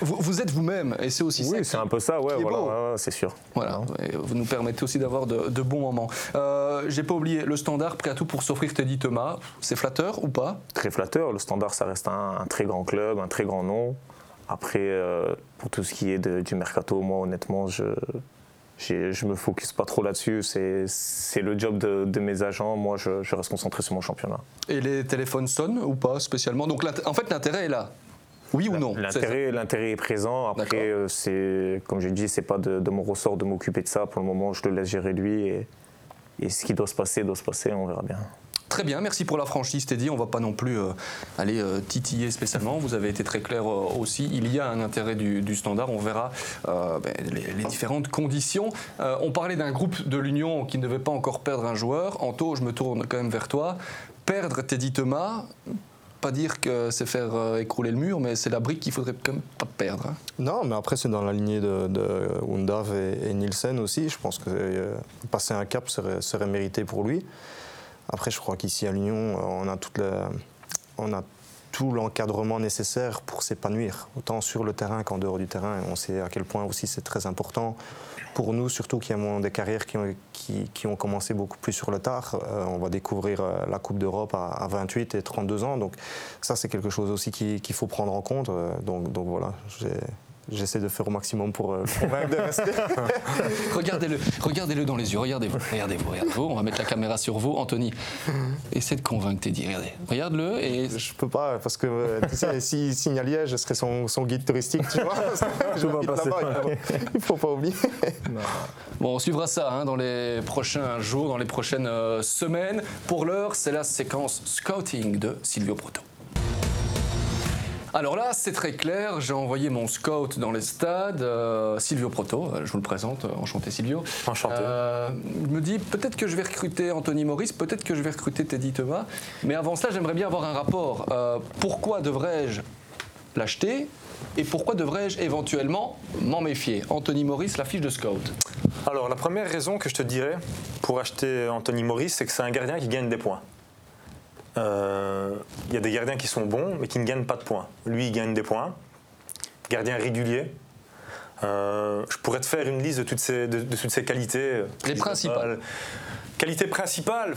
vous, vous êtes vous-même et c'est aussi ça. Oui, c'est un peu ça, ouais, voilà, c'est sûr. Voilà, vous nous permettez aussi d'avoir de, de, bons moments. Euh, j'ai pas oublié le standard prêt à tout pour s'offrir Teddy Thomas. C'est flatteur ou pas? Très flatteur. Le standard, ça reste un, très grand club, un très grand nom. Après, euh, pour tout ce qui est du mercato, moi, honnêtement, je je me focus pas trop là-dessus. C'est le job de, mes agents. Moi, je, je, reste concentré sur mon championnat. Et les téléphones sonnent ou pas spécialement? Donc, en fait, l'intérêt est là. Oui ou non? L'intérêt est présent. Après, euh, c'est comme j'ai dit, c'est pas de, mon ressort de m'occuper de ça. Pour le moment, je le laisse gérer lui et, et ce qui doit se passer doit se passer. On verra bien. Très bien, merci pour la franchise, Teddy. On ne va pas non plus euh, aller euh, titiller spécialement. Vous avez été très clair euh, aussi. Il y a un intérêt du, standard. On verra ben, les, différentes conditions. on parlait d'un groupe de l'Union qui ne devait pas encore perdre un joueur. Anto, je me tourne quand même vers toi. Perdre Teddy Thomas, pas dire que c'est faire écrouler le mur, mais c'est la brique qu'il faudrait quand même pas perdre. Hein. Non, mais après c'est dans la lignée de, de Undav et, Nielsen aussi. Je pense que passer un cap serait, mérité pour lui. Après, je crois qu'ici à l'Union, on a, on a tout l'encadrement nécessaire pour s'épanouir, autant sur le terrain qu'en dehors du terrain. on sait à quel point aussi c'est très important pour nous, surtout qui avons des carrières qui ont, qui, ont, commencé beaucoup plus sur le tard. Euh, on va découvrir euh, la Coupe d'Europe à, 28 et 32 ans. Donc ça, c'est quelque chose aussi qu'il faut prendre en compte. Euh, donc, donc voilà, J'essaie de faire au maximum pour euh, convaincre de rester. regardez-le, regardez-le dans les yeux, regardez-vous, regardez-vous, regardez-vous. On va mettre la caméra sur vous, Anthony. Essaie de convaincre Teddy, regardez. Regarde-le et. Je peux pas, parce que euh, tu sais, à Liège, je serais son, son, guide touristique, tu vois. je vais passer. Il faut pas oublier. Bon, on suivra ça hein, dans les prochains jours, dans les prochaines euh, semaines. Pour l'heure, c'est la séquence scouting de Silvio Proto. Alors là, c'est très clair. J'ai envoyé mon scout dans les stades, euh, Silvio Proto. Euh, je vous le présente. Euh, enchanté, Silvio. Enchanté. il me dit peut-être que je vais recruter Anthony Maurice, peut-être que je vais recruter Teddy Thomas. Mais avant cela, j'aimerais bien avoir un rapport. pourquoi devrais-je l'acheter et pourquoi devrais-je éventuellement m'en méfier? Anthony Maurice, la fiche de scout. Alors, la première raison que je te dirais pour acheter Anthony Maurice, c'est que c'est un gardien qui gagne des points. Il euh, y a des gardiens qui sont bons, mais qui ne gagnent pas de points. Lui, il gagne des points. Gardien régulier. Euh, je pourrais te faire une liste de toutes ces, de, toutes ces qualités. Les principales. Qualité principale,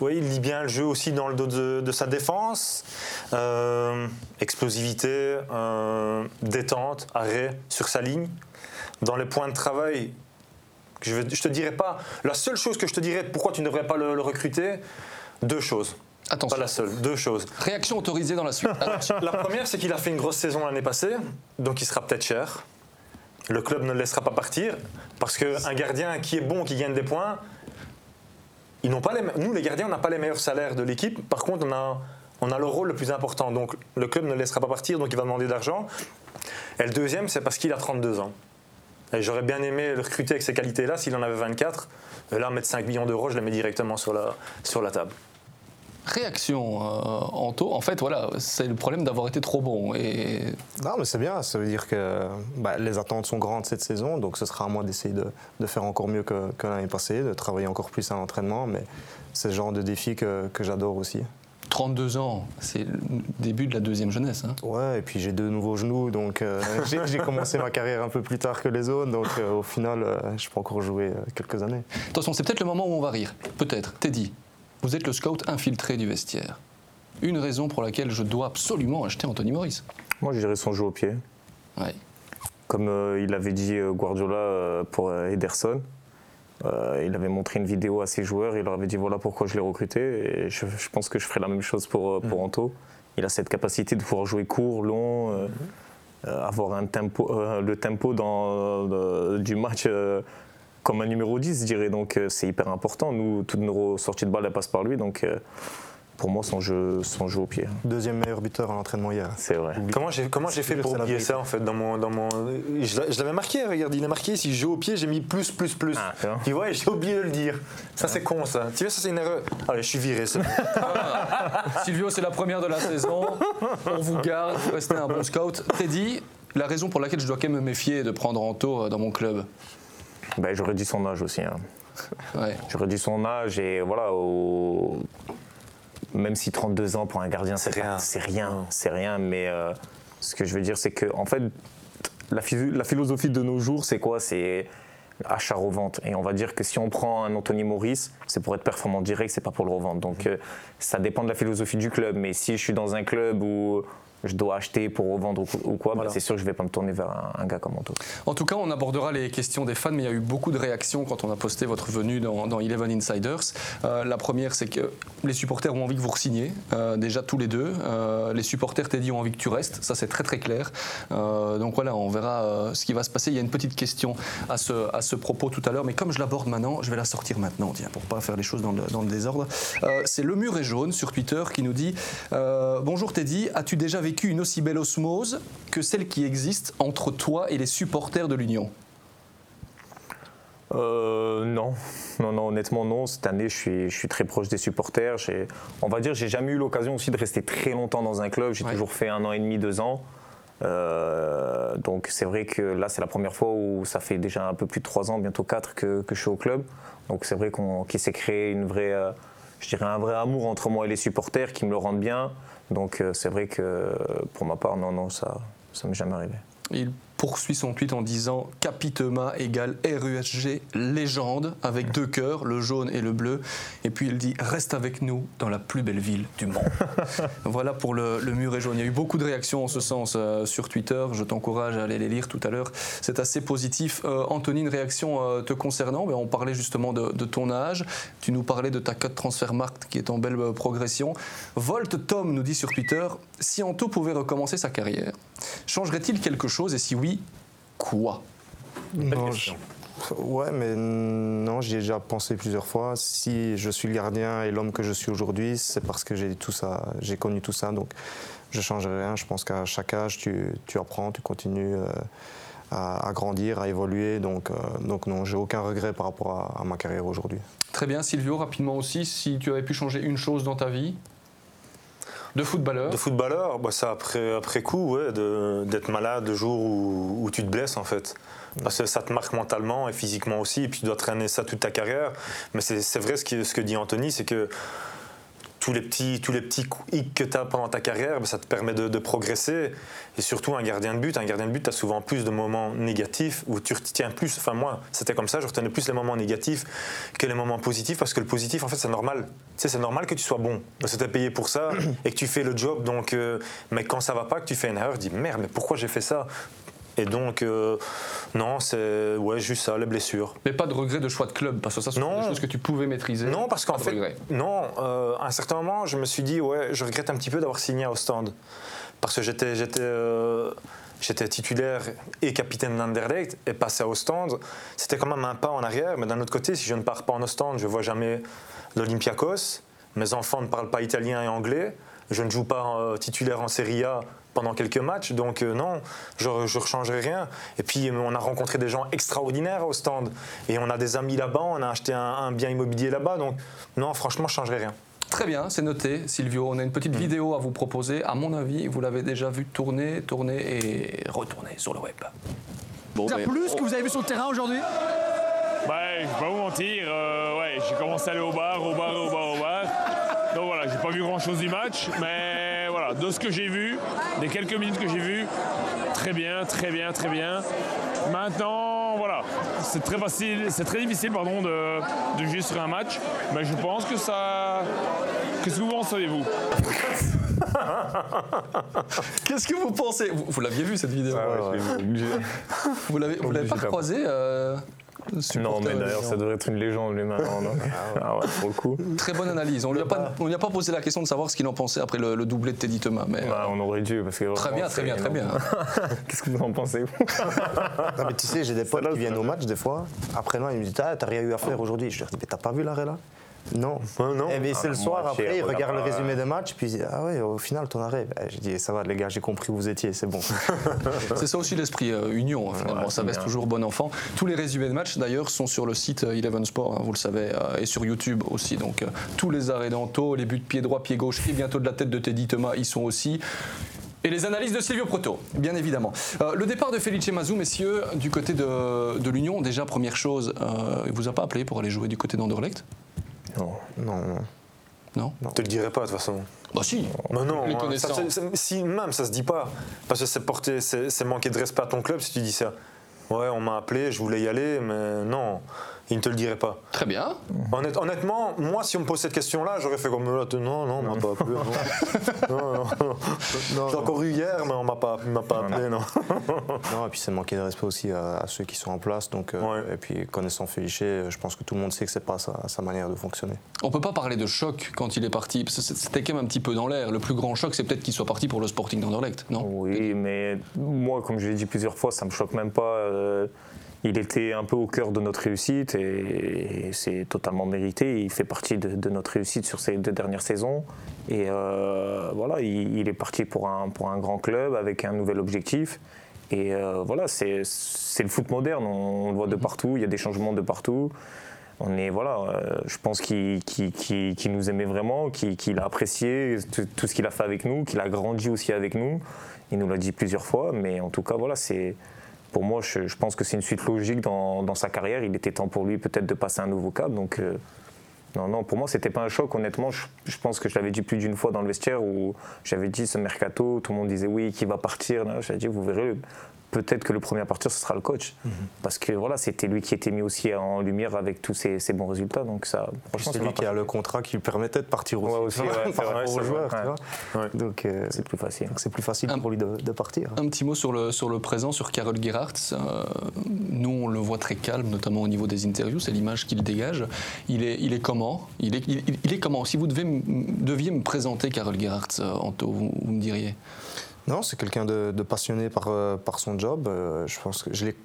oui, il lit bien le jeu aussi dans le dos de, sa défense. Euh, explosivité, détente, arrêt sur sa ligne. Dans les points de travail, je ne te dirais pas. La seule chose que je te dirais pourquoi tu ne devrais pas le recruter, deux choses. Attention. Pas la seule, deux choses. Réaction autorisée dans la suite. la première, c'est qu'il a fait une grosse saison l'année passée, donc il sera peut-être cher. Le club ne le laissera pas partir, parce qu'un gardien qui est bon, qui gagne des points, ils n'ont pas les, nous, les gardiens, on n'a pas les meilleurs salaires de l'équipe. Par contre, on a, on a le rôle le plus important. Donc, le club ne le laissera pas partir, donc il va demander de l'argent. Et le deuxième, c'est parce qu'il a 32 ans. Et j'aurais bien aimé le recruter avec ces qualités-là s'il en avait 24. Et là, mettre 5 millions d'euros, je les mets directement sur la, sur la table réaction en euh, taux. En fait, voilà, c'est le problème d'avoir été trop bon. Et... Non, mais c'est bien. Ça veut dire que bah, les attentes sont grandes cette saison, donc ce sera à moi d'essayer de, de, faire encore mieux que, l'année passée, de travailler encore plus à l'entraînement. Mais c'est le genre de défi que, que j'adore aussi. 32 ans, c'est le début de la deuxième jeunesse. Hein. Ouais, et puis j'ai deux nouveaux genoux, donc euh, j'ai commencé ma carrière un peu plus tard que les autres, donc euh, au final, je peux encore jouer quelques années. Attention, c'est peut-être le moment où on va rire. Peut-être. Teddy, vous êtes le scout infiltré du vestiaire. Une raison pour laquelle je dois absolument acheter Anthony Maurice. Moi, je dirais son jeu au pied. Ouais. Comme euh, il avait dit euh, Guardiola euh, pour Ederson, il avait montré une vidéo à ses joueurs, il leur avait dit voilà pourquoi je l'ai recruté. Et je, pense que je ferai la même chose pour, pour mm. Anto. Il a cette capacité de pouvoir jouer court, long, avoir un tempo, le tempo dans, du match comme un numéro 10, je dirais. Donc euh, c'est hyper important. Nous, toutes nos sorties de balle, elles passent par lui. Donc euh, pour moi, son jeu, son jeu au pied. Deuxième meilleur buteur à l'entraînement hier. C'est vrai. Comment j'ai, comment j'ai fait pour oublier ça en fait dans mon, dans mon... Je l'avais marqué, regarde, il a marqué si je joue au pied, j'ai mis plus, plus, plus. Ah, tu vois, j'ai oublié de le dire. Ça, c'est con ça. Tu vois, ça, c'est une erreur. Allez, je suis viré. Ah, Silvio, c'est la première de la saison. On vous garde, vous restez un bon scout. Teddy, la raison pour laquelle je dois quand même me méfier de prendre Anto euh, dans mon club ben, J'aurais dit son âge aussi. Hein. J'aurais dit son âge et voilà, même si 32 ans pour un gardien, c'est rien. C'est rien, c'est rien. Mais euh, ce que je veux dire, c'est que en fait, la, la philosophie de nos jours, c'est quoi? C'est achat-revente. Et on va dire que si on prend un Anthony Maurice, c'est pour être performant direct, c'est pas pour le revendre. Donc euh, ça dépend de la philosophie du club. Mais si je suis dans un club où je dois acheter pour revendre ou, quoi, bah, c'est sûr que je vais pas me tourner vers un, gars comme Anto. En tout cas, on abordera les questions des fans, mais il y a eu beaucoup de réactions quand on a posté votre venue dans, dans Eleven Insiders. Euh, la première, c'est que les supporters ont envie que vous re-signiez, euh, déjà tous les deux. Euh, les supporters, Teddy, ont envie que tu restes, ça c'est très très clair. donc voilà, on verra ce qui va se passer. Il y a une petite question à ce, à ce propos tout à l'heure, mais comme je l'aborde maintenant, je vais la sortir maintenant, tiens, pour pas faire les choses dans le, dans le désordre. c'est le mur est jaune sur Twitter qui nous dit Bonjour Teddy, as-tu déjà vécu une aussi belle osmose que celle qui existe entre toi et les supporters de l'Union euh, non. non, non, honnêtement non. Cette année, je suis, je suis très proche des supporters. On va dire, j'ai jamais eu l'occasion aussi de rester très longtemps dans un club. J'ai toujours fait un an et demi, deux ans. Euh, donc c'est vrai que là, c'est la première fois où ça fait déjà un peu plus de trois ans, bientôt quatre, que, que je suis au club. Donc c'est vrai qu'il s'est créé une vraie, euh, je dirais un vrai amour entre moi et les supporters qui me le rendent bien. Donc euh, c'est vrai que pour ma part, non, non, ça ne m'est jamais arrivé poursuit son tweet en disant Capitema égale RUSG légende avec deux cœurs, le jaune et le bleu. Et puis il dit Reste avec nous dans la plus belle ville du monde. voilà pour le, mur et jaune. Il y a eu beaucoup de réactions en ce sens euh, sur Twitter. Je t'encourage à aller les lire tout à l'heure. C'est assez positif. Euh, Anthony, une réaction euh, te concernant? On parlait justement de, ton âge. Tu nous parlais de ta cote transfert marque qui est en belle progression. Volt Tom nous dit sur Twitter Si Anto pouvait recommencer sa carrière, changerait-il quelque chose? Et si oui, quoi? Non, Ouais, mais non, j'y ai déjà pensé plusieurs fois. Si je suis le gardien et l'homme que je suis aujourd'hui, c'est parce que j'ai tout ça, j'ai connu tout ça, donc je ne changerai rien. Je pense qu'à chaque âge, tu, tu, apprends, tu continues euh, à, grandir, à évoluer. Donc, euh, donc non, j'ai aucun regret par rapport à, ma carrière aujourd'hui. Très bien, Silvio, rapidement aussi, si tu avais pu changer une chose dans ta vie, de footballeur De footballeur, bah ça après, après coup, ouais, d'être malade le jour où, tu te blesses en fait. Que ça te marque mentalement et physiquement aussi, et puis tu dois traîner ça toute ta carrière. Mais c'est vrai ce, ce que dit Anthony, c'est que tous les petits, tous les petits hicks que tu as pendant ta carrière, ben, ça te permet de, progresser. Et surtout, un gardien de but, un gardien de but, tu as souvent plus de moments négatifs où tu retiens plus. Enfin, moi, c'était comme ça, je retenais plus les moments négatifs que les moments positifs parce que le positif, en fait, c'est normal. Tu sais, c'est normal que tu sois bon. Tu es payé pour ça et que tu fais le job. Donc, euh, mais quand ça va pas, que tu fais une erreur, tu dis merde, mais pourquoi j'ai fait ça? Et donc, euh, non, c'est ouais, juste ça, les blessures. Mais pas de regret de choix de club, parce que ça, c'est des choses que tu pouvais maîtriser. Non, parce qu'en fait, non, euh, à un certain moment, je me suis dit, ouais, je regrette un petit peu d'avoir signé à Ostende. Parce que j'étais, j'étais, euh, titulaire et capitaine d'Anderlecht, et passer à Ostende, c'était quand même un pas en arrière. Mais d'un autre côté, si je ne pars pas en Ostende, je ne vois jamais l'Olympiakos. Mes enfants ne parlent pas italien et anglais. Je ne joue pas titulaire en Serie A pendant quelques matchs. Donc euh, non, je ne rechangerai rien. Et puis euh, on a rencontré des gens extraordinaires au stand. Et on a des amis là-bas, on a acheté un, bien immobilier là-bas. Donc non, franchement, je ne changerai rien. Très bien, c'est noté, Silvio. On a une petite mm. vidéo à vous proposer. À mon avis, vous l'avez déjà vu tourner, tourner et retourner sur le web. Bon, mais... plus ce que vous avez vu sur le terrain aujourd'hui Ouais, je vais pas vous mentir. Euh, ouais, j'ai commencé à aller au bar, au bar, au bar, au bar. Donc voilà, j'ai pas vu grand chose du match, mais de ce que j'ai vu, des quelques minutes que j'ai vues, très bien, très bien, très bien. Maintenant, voilà, c'est très facile, c'est très difficile pardon, de, de juger sur un match, mais je pense que ça. Qu'est-ce que vous en savez-vous Qu'est-ce que vous pensez? Vous, l'aviez vu cette vidéo? Vous l'avez, vous l'avez pas croisé euh, non, mais d'ailleurs, ça devrait être une légende lui maintenant. Ah, ah ouais. pour le coup. Très bonne analyse. On ne lui, a pas posé la question de savoir ce qu'il en pensait après le, doublé de Teddy Thomas. Mais, bah, on aurait dû. Parce que très bien, très bien, très bien. Qu'est-ce que vous en pensez non, mais Tu sais, j'ai des potes qui viennent au match des fois. Après, moi, ils me disent Ah, t'as rien eu à faire aujourd'hui. Je leur dis Mais t'as pas vu l'arrêt là? Non. non. Et eh c'est le ah, soir, après, il regarde le résumé des matchs, puis il dit Ah ouais, au final, ton arrêt. Ben, j'ai dit Ça va, les gars, j'ai compris où vous étiez, c'est bon. c'est ça aussi l'esprit euh, union, hein, finalement. ça reste toujours bon enfant. Tous les résumés de matchs, d'ailleurs, sont sur le site euh, Eleven Sport, hein, vous le savez, euh, et sur YouTube aussi. Donc, tous les arrêts d'Anto, les buts de pied droit, pied gauche, et bientôt de la tête de Teddy Thomas, ils sont aussi. Et les analyses de Silvio Proto, bien évidemment. le départ de Felice Mazou, messieurs, du côté de, de l'Union, déjà, première chose, il ne vous a pas appelé pour aller jouer du côté d'Anderlecht? Non. Non, non. Non te le dirais pas de toute façon. Bah si. Mais non, si même ça se dit pas. Parce que c'est porter, c'est manquer de respect à ton club si tu dis ça. Ouais, on m'a appelé, je voulais y aller, mais non. Il ne te le dirait pas. Très bien. Honnête- honnêtement, moi, si on me pose cette question-là, j'aurais fait comme l'autre. Non, non, on m'a pas appelé. Non, non, non. Non, J'ai encore eu hier, mais on m'a pas, m'a pas appelé, non. Non, et puis c'est manquer de respect aussi à, à ceux qui sont en place. Donc, euh, Ouais. Et puis connaissant Féliché, euh, je pense que tout le monde sait que c'est pas sa, sa manière de fonctionner. On peut pas parler de choc quand il est parti. parce que C'était quand même un petit peu dans l'air. Le plus grand choc, c'est peut-être qu'il soit parti pour le Sporting d'Anderlecht, non? Oui, mais moi, comme je l'ai dit plusieurs fois, ça me choque même pas. euh, il était un peu au cœur de notre réussite et, et c'est totalement mérité. Il fait partie de, de notre réussite sur ces deux dernières saisons. Et euh, voilà, il, il est parti pour un, pour un grand club avec un nouvel objectif. Et euh, voilà, c'est le foot moderne. On, on le voit de partout. Il y a des changements de partout. On est voilà, euh, je pense qu'il qu'il- qu'il- qu'il nous aimait vraiment, qu'il qu'il a apprécié tout, tout ce qu'il a fait avec nous, qu'il a grandi aussi avec nous. Il nous l'a dit plusieurs fois, mais en tout cas voilà, c'est pour moi, je, pense que c'est une suite logique dans, sa carrière. Il était temps pour lui peut-être de passer un nouveau cap. Donc euh, non, non, pour moi c'était pas un choc. Honnêtement, je, je pense que je l'avais dit plus d'une fois dans le vestiaire où j'avais dit ce mercato, tout le monde disait oui, qui va partir. J'avais dit vous verrez. Peut-être que le premier à partir, ce sera le coach. Parce que voilà, c'était lui qui était mis aussi en lumière avec tous ces, ces bons résultats. Donc ça, franchement, C'est lui qui a le contrat qui lui permettait de partir aussi, Ouais, aussi, ouais, par c'est vrai, aux joueurs. tu vois. Donc euh, C'est plus facile. donc c'est plus facile Un- pour lui de, de partir. Un petit mot sur le, sur le présent, sur Karel Gerhardt. Euh, nous, on le voit très calme, notamment au niveau des interviews. C'est l'image qu'il dégage. Il est, il est comment? Il est, il, il est comment? Si vous devez, deviez me présenter Karel Gerhardt, euh, Anto, vous, vous me diriez Non, c'est quelqu'un de, passionné par, euh, par son job. Euh, je pense que j'ai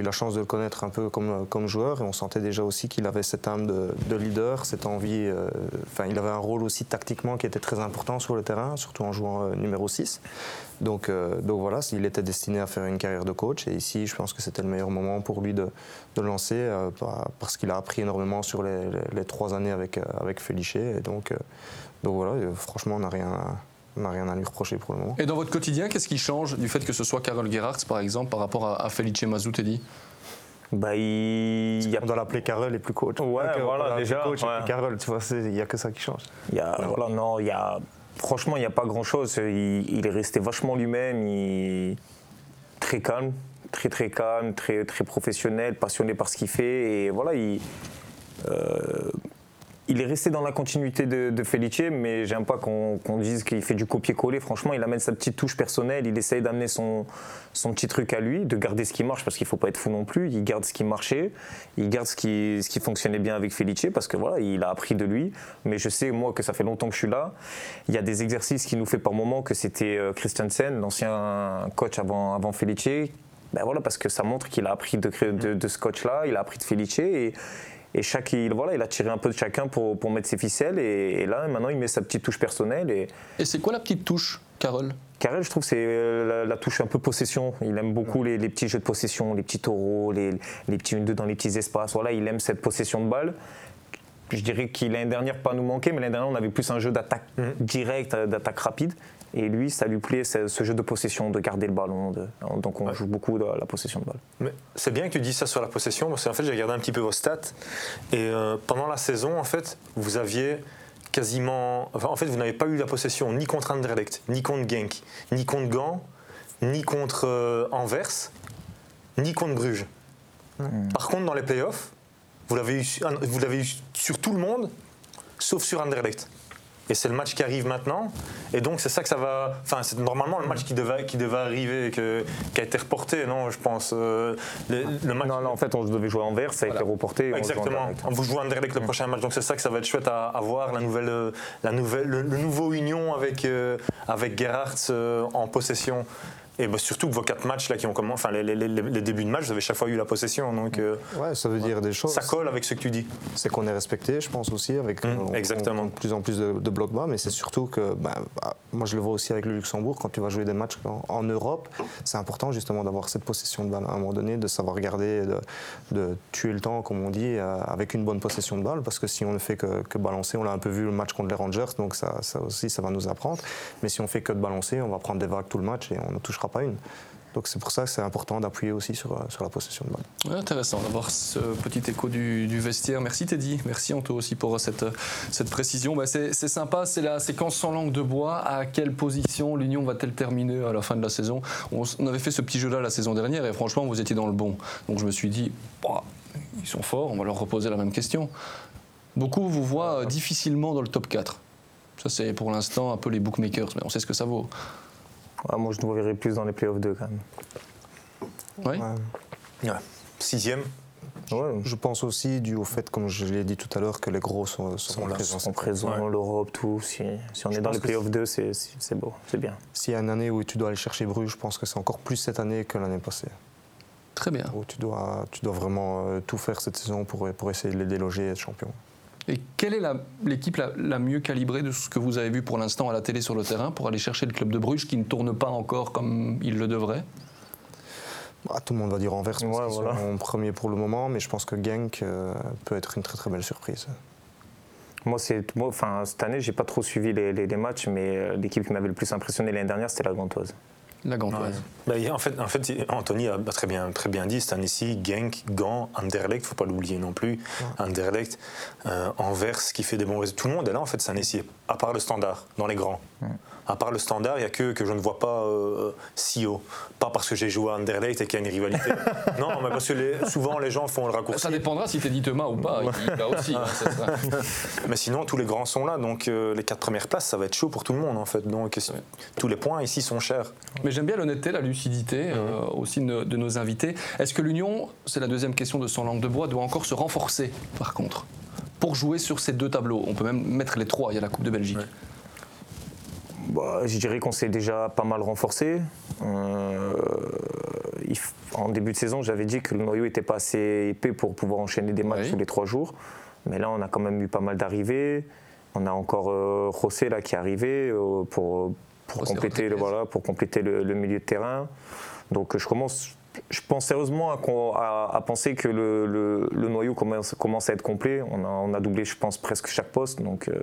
eu la chance de le connaître un peu comme, comme joueur et on sentait déjà aussi qu'il avait cette âme de, de leader, cette envie. euh, Enfin, il avait un rôle aussi tactiquement qui était très important sur le terrain, surtout en jouant euh, numéro 6. Donc, euh, donc voilà, il était destiné à faire une carrière de coach et ici, je pense que c'était le meilleur moment pour lui de, de lancer euh, par- parce qu'il a appris énormément sur les, trois années avec, euh, avec. Et donc, euh, donc voilà, euh, franchement, on n'a rien, à- n'a rien à lui reprocher pour le moment. Et dans votre quotidien, qu'est-ce qui change du fait que ce soit Karel Gerhardt, par exemple, par rapport à, à Felice Mazou, Teddy Bah, il, On doit l'appeler Carole et plus coach. Ouais, voilà, déjà, Coach et ouais. plus Carole, tu vois, il n'y a que ça qui change. Il y a, voilà, non, il y a, franchement, il n'y a pas grand-chose. Il, il est resté vachement lui-même, il- très calme, très très calme, très, très professionnel, passionné par ce qu'il fait. Et voilà, il, euh, il est resté dans la continuité de, de mais j'aime pas qu'on dise qu'il fait du copier-coller. Franchement, il amène sa petite touche personnelle, il essaye d'amener son, son petit truc à lui, de garder ce qui marche, parce qu'il faut pas être fou non plus. Il garde ce qui marchait, il garde ce qui, ce qui fonctionnait bien avec Felice, parce que voilà, il a appris de lui. Mais je sais, moi, que ça fait longtemps que je suis là. Il y a des exercices qu'il nous fait par moment, que c'était euh, Christensen, l'ancien coach avant, avant Felice. Ben voilà, parce que ça montre qu'il a appris de, ce coach-là, il a appris de Felice. Et chaque, il, voilà, il a tiré un peu de chacun pour, pour mettre ses ficelles. Et, et là, maintenant, il met sa petite touche personnelle. Et Et c'est quoi la petite touche, Carole? Karel, je trouve, c'est euh, la, la touche un peu possession. Il aime beaucoup les, les petits jeux de possession, les petits taureaux, les, les petits 1-2 dans les petits espaces. Voilà, il aime cette possession de balle. Je dirais qu'il l'année dernière pas nous manquer, mais l'année dernière, on avait plus un jeu d'attaque directe, euh, d'attaque rapide. Et lui, ça lui plaît, ce, jeu de possession, de garder le ballon. de- donc on joue beaucoup de la possession de balle. C'est bien que tu dis ça sur la possession, parce qu'en fait, j'ai regardé un petit peu vos stats. Et euh, pendant la saison, en fait, vous aviez quasiment. Enfin, en fait, vous n'avez pas eu la possession ni contre Anderlecht, ni contre Genk, ni contre Gand, ni contre euh, Anvers, ni contre Bruges. Par contre, dans les playoffs, vous l'avez eu, vous l'avez eu sur tout le monde, sauf sur Anderlecht. Et c'est le match qui arrive maintenant. Et donc, c'est ça que ça va. Enfin, c'est normalement le match qui devait, qui devait arriver, que- qui a été reporté, non Je pense. euh, le, le match. Non, non, en fait, on devait jouer en vert, ça a été reporté. on joue Exactement. direct. Vous jouez Anderlecht le prochain match, donc c'est ça que ça va être chouette à, à voir, la nouvelle, euh, la nouvelle, le, le nouveau union avec, euh, avec Gerhardt euh, en possession. Et bah, surtout que vos quatre matchs là, qui ont commencé, enfin les, les- les- les débuts de match, vous avez chaque fois eu la possession. Donc euh, Ouais, ça veut dire des choses. ça colle avec ce que tu dis. C'est qu'on est respecté, je pense aussi, avec Mm, on- exactement. on- de plus en plus de, de blocs bas, mais c'est surtout que, bah, bah, moi je le vois aussi avec le Luxembourg, quand tu vas jouer des matchs en, en Europe, c'est important justement d'avoir cette possession de balle à un moment donné, de savoir garder, de, de tuer le temps, comme on dit, euh, avec une bonne possession de balle, parce que si on ne fait que, que balancer, on l'a un peu vu le match contre les Rangers, donc ça, ça aussi, ça va nous apprendre, mais si on fait que de balancer, on va prendre des vagues tout le match et on ne touchera pas une. Donc c'est pour ça que c'est important d'appuyer aussi sur, euh, sur la possession de balle. Intéressant d'avoir ce petit écho du, vestiaire. Merci Teddy, merci Anto aussi pour cette, cette précision. Bah, c'est sympa, c'est la séquence sans langue de bois. À quelle position l'Union va-t-elle terminer à la fin de la saison? On, avait fait ce petit jeu-là la saison dernière et franchement vous étiez dans le bon. Donc je me suis dit, bah, ils sont forts, on va leur reposer la même question. Beaucoup vous voient euh, difficilement dans le top 4. Ça, c'est pour l'instant un peu les bookmakers, mais on sait ce que ça vaut. Ah, moi, je nous verrais plus dans les playoffs 2 quand même. Oui Ouais. Sixième, Ouais, Je pense aussi dû au fait, comme je l'ai dit tout à l'heure, que les gros sont, sont, Sont là, présents. sont présents, l'Europe, tout. Si, si on est dans les playoffs 2, c'est c'est- c'est beau, c'est bien. S'il y a une année où tu dois aller chercher Bruges, je pense que c'est encore plus cette année que l'année passée. Très bien. Où tu dois, tu dois vraiment euh, tout faire cette saison pour, pour essayer de les déloger et être champion. Et quelle est l'équipe la, la mieux calibrée de ce que vous avez vu pour l'instant à la télé sur le terrain pour aller chercher le club de Bruges qui ne tourne pas encore comme il le devrait? Bah, tout le monde va dire Anvers parce Ouais, qu'ils voilà. sont premiers pour le moment, mais je pense que Genk euh, peut être une très très belle surprise. Moi, c'est, moi, enfin, cette année, j'ai pas trop suivi les, les- les matchs, mais euh, l'équipe qui m'avait le plus impressionné l'année dernière, c'était la Gantoise. La Gantoise. Bah, y a- en, fait, en fait, Anthony a très bien, très bien dit, année-ci, Genk, Gand, Anderlecht, faut pas l'oublier non plus, Anderlecht, euh, Anvers qui fait des bons résultats. Tout le monde est là en fait année-ci, à part le standard, dans les grands. À part le standard, il n'y a que que je ne vois pas euh, si haut. Pas parce que j'ai joué à Anderlecht et qu'il y a une rivalité. non, mais parce que les- souvent les gens font le raccourci. Ça dépendra si t'es dit Thomas ou pas. Il va aussi. hein, ça sera- Mais sinon, tous les grands sont là, donc euh, les quatre premières places, ça va être chaud pour tout le monde en fait. Donc tous les points ici sont chers. Mais j'aime bien l'honnêteté, la lucidité euh, aussi de, de nos invités. Est-ce que l'Union, c'est la deuxième question de son langue de bois, doit encore se renforcer par contre? Pour jouer sur ces deux tableaux On peut même mettre les trois, il y a la Coupe de Belgique. Bah, je dirais qu'on s'est déjà pas mal renforcé. Euh, en début de saison, j'avais dit que le noyau n'était pas assez épais pour pouvoir enchaîner des matchs Oui. tous les trois jours. Mais là, on a quand même eu pas mal d'arrivées. On a encore euh, José là, qui est arrivé euh, pour, pour, compléter, le, voilà, pour compléter le, le milieu de terrain. Donc je commence. Je pense sérieusement à, qu'on- à- à penser que le, le- le noyau commence, commence à être complet. On a, on a doublé, je pense, presque chaque poste. Donc euh,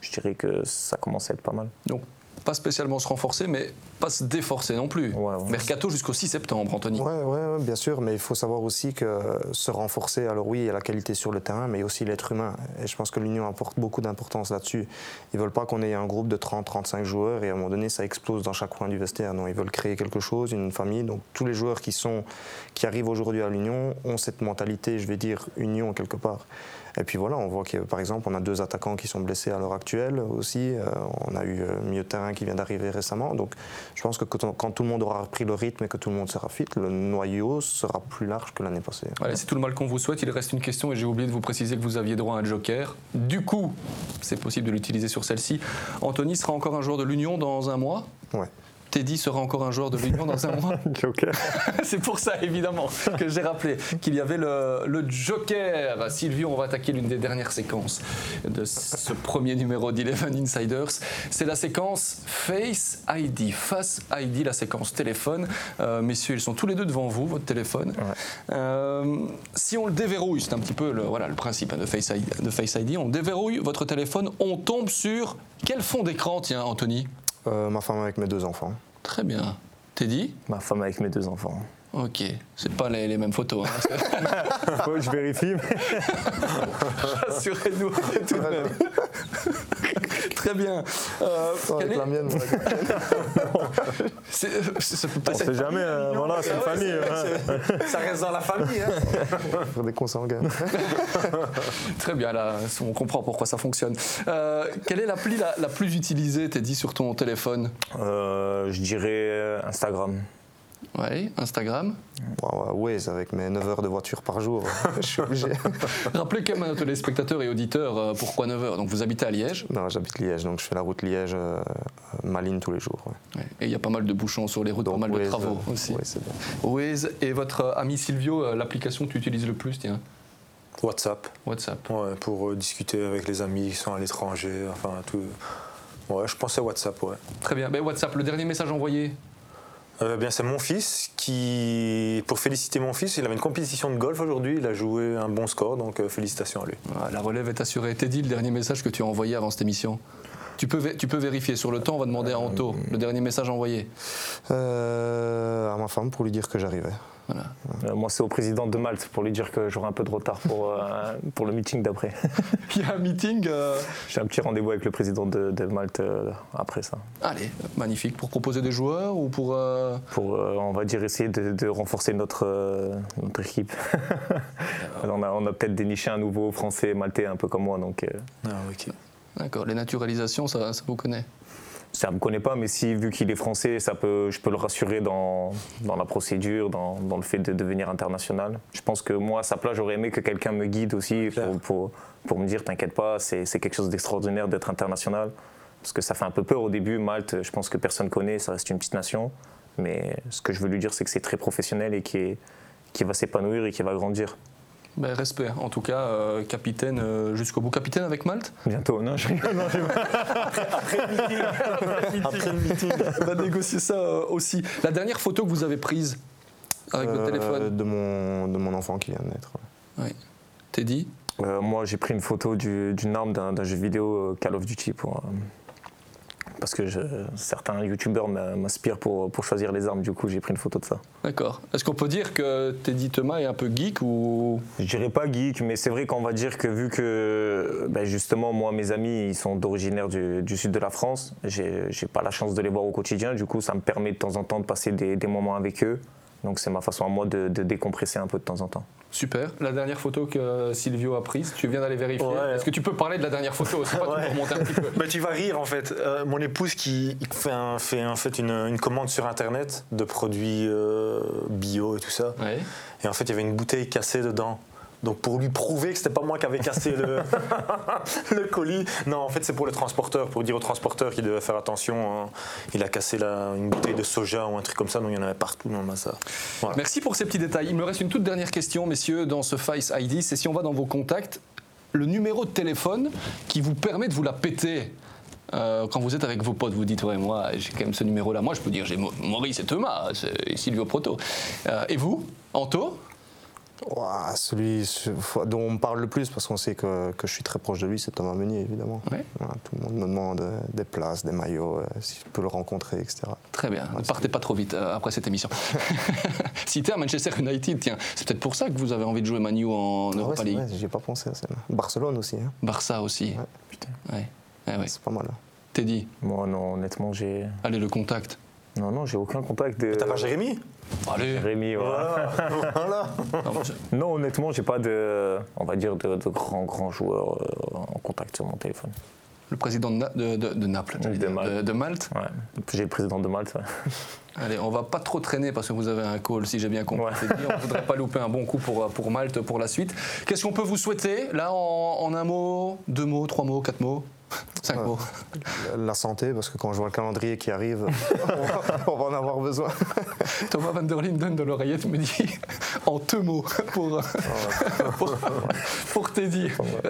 je dirais que ça commence à être pas mal. Donc pas spécialement se renforcer, mais pas se déforcer non plus. Ouais. Mercato jusqu'au 6 septembre, Anthony. Ouais, ouais, ouais, bien sûr, mais il faut savoir aussi que se renforcer, alors oui, il y a la qualité sur le terrain, mais aussi l'être humain. Et je pense que l'Union apporte beaucoup d'importance là-dessus. Ils veulent pas qu'on ait un groupe de 30-35 joueurs et à un moment donné, ça explose dans chaque coin du vestiaire. Non, ils veulent créer quelque chose, une famille. Donc tous les joueurs qui, sont, qui arrivent aujourd'hui à l'Union ont cette mentalité, je vais dire, Union quelque part. Et puis voilà, on voit que par exemple, on a deux attaquants qui sont blessés à l'heure actuelle aussi. Euh, on a eu euh, milieu de terrain qui vient d'arriver récemment. Donc je pense que quand, tout le monde aura repris le rythme et que tout le monde sera fit, le noyau sera plus large que l'année passée. C'est tout le mal qu'on vous souhaite. Il reste une question et j'ai oublié de vous préciser que vous aviez droit à un joker. Du coup, c'est possible de l'utiliser sur celle-ci. Anthony sera encore un joueur de l'Union dans un mois? Ouais. Teddy sera encore un joueur de l'Union dans un mois. Joker. C'est pour ça, évidemment, que j'ai rappelé qu'il y avait le, le Joker. Sylvie, on va attaquer l'une des dernières séquences de ce premier numéro d'Eleven Insiders. C'est la séquence Face ID. Face ID, la séquence téléphone. Euh, messieurs, ils sont tous les deux devant vous, votre téléphone. Euh, si on le déverrouille, c'est un petit peu le, voilà, le principe hein, de, Face ID, de Face ID, on déverrouille votre téléphone, on tombe sur quel fond d'écran, tiens, Anthony? Ma femme avec mes deux enfants. Très bien. Teddy? Ma femme avec mes deux enfants. Ok, c'est pas les, les mêmes photos. hein. Je vérifie. mais- Rassurez-nous tout de même. Très bien. Euh, quel Avec est- la mienne, c'est- c'est- ça peut pas On sait jamais, euh, voilà, c'est une famille. hein. Ça reste dans la famille. Hein. pour des consanguins. Très bien, là, on comprend pourquoi ça fonctionne. Euh, quelle est l'appli la, la plus utilisée, t'es dit, sur ton téléphone? Euh, je dirais euh, Instagram. Oui, Instagram. Wow, Waze avec mes 9 heures de voiture par jour, je suis obligé. Rappelez quand même à nos téléspectateurs et auditeurs euh, pourquoi 9 heures. Donc vous habitez à Liège? Non, j'habite Liège, donc je fais la route Liège-Malines tous les jours. ouais. Ouais. et il y a pas mal de bouchons sur les routes, Donc pas mal de Waze, travaux euh, aussi. ouais, c'est bon. Waze et votre euh, ami Silvio, euh, l'application que tu utilises le plus, tiens, WhatsApp. WhatsApp. Ouais, pour euh, discuter avec les amis qui sont à l'étranger, enfin tout. Ouais, je pensais WhatsApp, ouais. Très bien. Ben, WhatsApp, le dernier message envoyé? Euh, bien, c'est mon fils qui, pour féliciter mon fils, il avait une compétition de golf aujourd'hui, il a joué un bon score, donc euh, félicitations à lui. Ah, La relève est assurée. Teddy, le dernier message que tu as envoyé avant cette émission? Tu peux, tu peux vérifier sur le temps, on va demander à Anto le dernier message envoyé. Euh, à ma femme pour lui dire que j'arrivais. Euh, moi, c'est au président de Malte pour lui dire que j'aurai un peu de retard pour, euh, pour le meeting d'après. Il y a un meeting. euh, J'ai un petit rendez-vous avec le président de, de Malte euh, après ça. Allez, magnifique. Pour proposer des joueurs ou pour. euh, Pour, euh, on va dire, essayer de, de renforcer notre, euh, notre équipe. on a, on a peut-être déniché un nouveau français maltais un peu comme moi, donc euh, Ah, ok. D'accord, les naturalisations, ça, ça vous connaît? Ça ne me connaît pas, mais si, vu qu'il est français, ça peut, je peux le rassurer dans, dans la procédure, dans, dans le fait de devenir international. Je pense que moi, à sa place, j'aurais aimé que quelqu'un me guide aussi pour, pour, pour me dire, t'inquiète pas, c'est quelque chose d'extraordinaire d'être international. Parce que ça fait un peu peur au début. Malte, je pense que personne connaît, ça reste une petite nation. Mais ce que je veux lui dire, c'est que c'est très professionnel et qui qui va s'épanouir et qui va grandir. Ben, Respect, en tout cas, euh, capitaine euh, jusqu'au bout. Capitaine avec Malte Bientôt, non, je rigole, non, je- Après le meeting. On va négocier ça euh, aussi. La dernière photo que vous avez prise avec votre téléphone, de, mon, de mon enfant qui vient de naître. ouais. ouais. Teddy Euh, moi, j'ai pris une photo du- d'une arme d'un jeu vidéo Call of Duty pour, euh, parce que je- certains youtubeurs m'inspirent pour, pour choisir les armes. Du coup, j'ai pris une photo de ça. D'accord. Est-ce qu'on peut dire que Teddy Thomas est un peu geek ou? Je dirais pas geek, mais c'est vrai qu'on va dire que vu que ben, justement, moi, mes amis, ils sont d'originaire du, du sud de la France, j'ai j'ai pas la chance de les voir au quotidien. Du coup, ça me permet de temps en temps de passer des, des moments avec eux. Donc, c'est ma façon à moi de, de décompresser un peu de temps en temps. Super. La dernière photo que Silvio a prise, tu viens d'aller vérifier. Ouais. Est-ce que tu peux parler de la dernière photo C'est pas tu Ouais. peux remonter un petit peu. Bah, tu vas rire en fait. Euh, mon épouse qui fait, un- fait en fait une, une commande sur internet de produits euh, bio et tout ça. Ouais. Et en fait, il y avait une bouteille cassée dedans. Donc pour lui prouver que c'était pas moi qui avais cassé le, colis, non, en fait c'est pour le transporteur, pour dire au transporteur qu'il devait faire attention. hein. Il a cassé une bouteille de soja ou un truc comme ça, donc il y en avait partout dans le massa. Voilà. Merci pour ces petits détails. Il me reste une toute dernière question, messieurs, dans ce Face ID. C'est si on va dans vos contacts, le numéro de téléphone qui vous permet de vous la péter. euh, quand vous êtes avec vos potes, vous dites ouais moi j'ai quand même ce numéro là. Moi je peux dire j'ai Maurice et Thomas, c'est Silvio Proto. Euh, et vous, Anto? Ouah, celui ce- dont on me parle le plus, parce qu'on sait que, que je suis très proche de lui, c'est Thomas Meunier, évidemment. Ouais. Voilà, tout le monde me demande euh, des places, des maillots, euh, si je peux le rencontrer, etc. Très bien. Ne partez pas trop vite euh, après cette émission. si t'es à Manchester United, tiens, c'est peut-être pour ça que vous avez envie de jouer Manu en Ah ouais, Europa League. j'y ai pas pensé. Barcelone aussi, hein. Barça aussi. Ouais. Putain. Ouais. Ouais, ouais. c'est pas mal. hein. Teddy, Moi, non, honnêtement, j'ai. allez le contact. Non, non, j'ai aucun contact de. T'as pas Jérémy? Allez. Rémi, voilà. Voilà. Non, honnêtement, j'ai pas de, on va dire, de, de grands, grands joueurs euh, en contact sur mon téléphone. Le président de, Na- de- de- de Naples, De Malte. de- de Malte. Ouais. J'ai le président de Malte. ouais. Allez, on va pas trop traîner parce que vous avez un call, si j'ai bien compris. Ouais. C'est dit, On ne voudrait pas louper un bon coup pour, pour Malte pour la suite. Qu'est-ce qu'on peut vous souhaiter Là, en, en un mot, deux mots, trois mots, quatre mots, cinq mots. La santé, parce que quand je vois le calendrier qui arrive, on va- en avoir besoin. Thomas van der Linden de l'oreillette me dit en deux mots pour, pour, pour Teddy.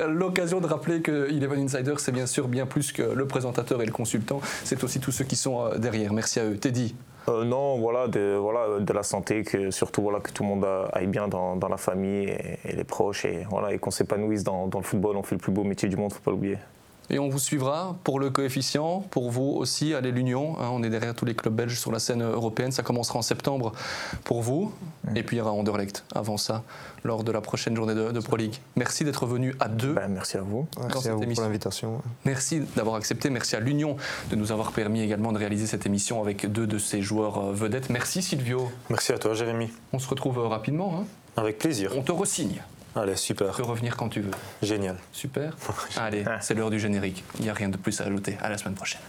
L'occasion de rappeler que Eleven Insider, c'est bien sûr bien plus que le présentateur et le consultant, c'est aussi tous ceux qui sont euh, derrière. Merci à eux. Teddy, Euh, non, voilà, de, voilà, de la santé, que surtout voilà, que tout le monde aille bien dans, dans la famille et, et les proches, et, voilà, et qu'on s'épanouisse dans, dans le football. On fait le plus beau métier du monde, faut pas l'oublier. Et on vous suivra pour le coefficient, pour vous aussi, allez l'Union. hein, on est derrière tous les clubs belges sur la scène européenne. Ça commencera en septembre pour vous. Et puis il y aura Anderlecht avant ça, lors de la prochaine journée de, de Pro League. Merci d'être venu à deux. Ben, merci à vous. Merci cette à vous émission. pour l'invitation. Merci d'avoir accepté. Merci à l'Union de nous avoir permis également de réaliser cette émission avec deux de ces joueurs euh, vedettes. Merci Silvio. Merci à toi, Jérémy. On se retrouve euh, rapidement. hein. Avec plaisir. On te resigne. Allez, Tu super. peux revenir quand tu veux. Génial. Super. Allez, c'est l'heure du générique. Il n'y a rien de plus à ajouter. À la semaine prochaine.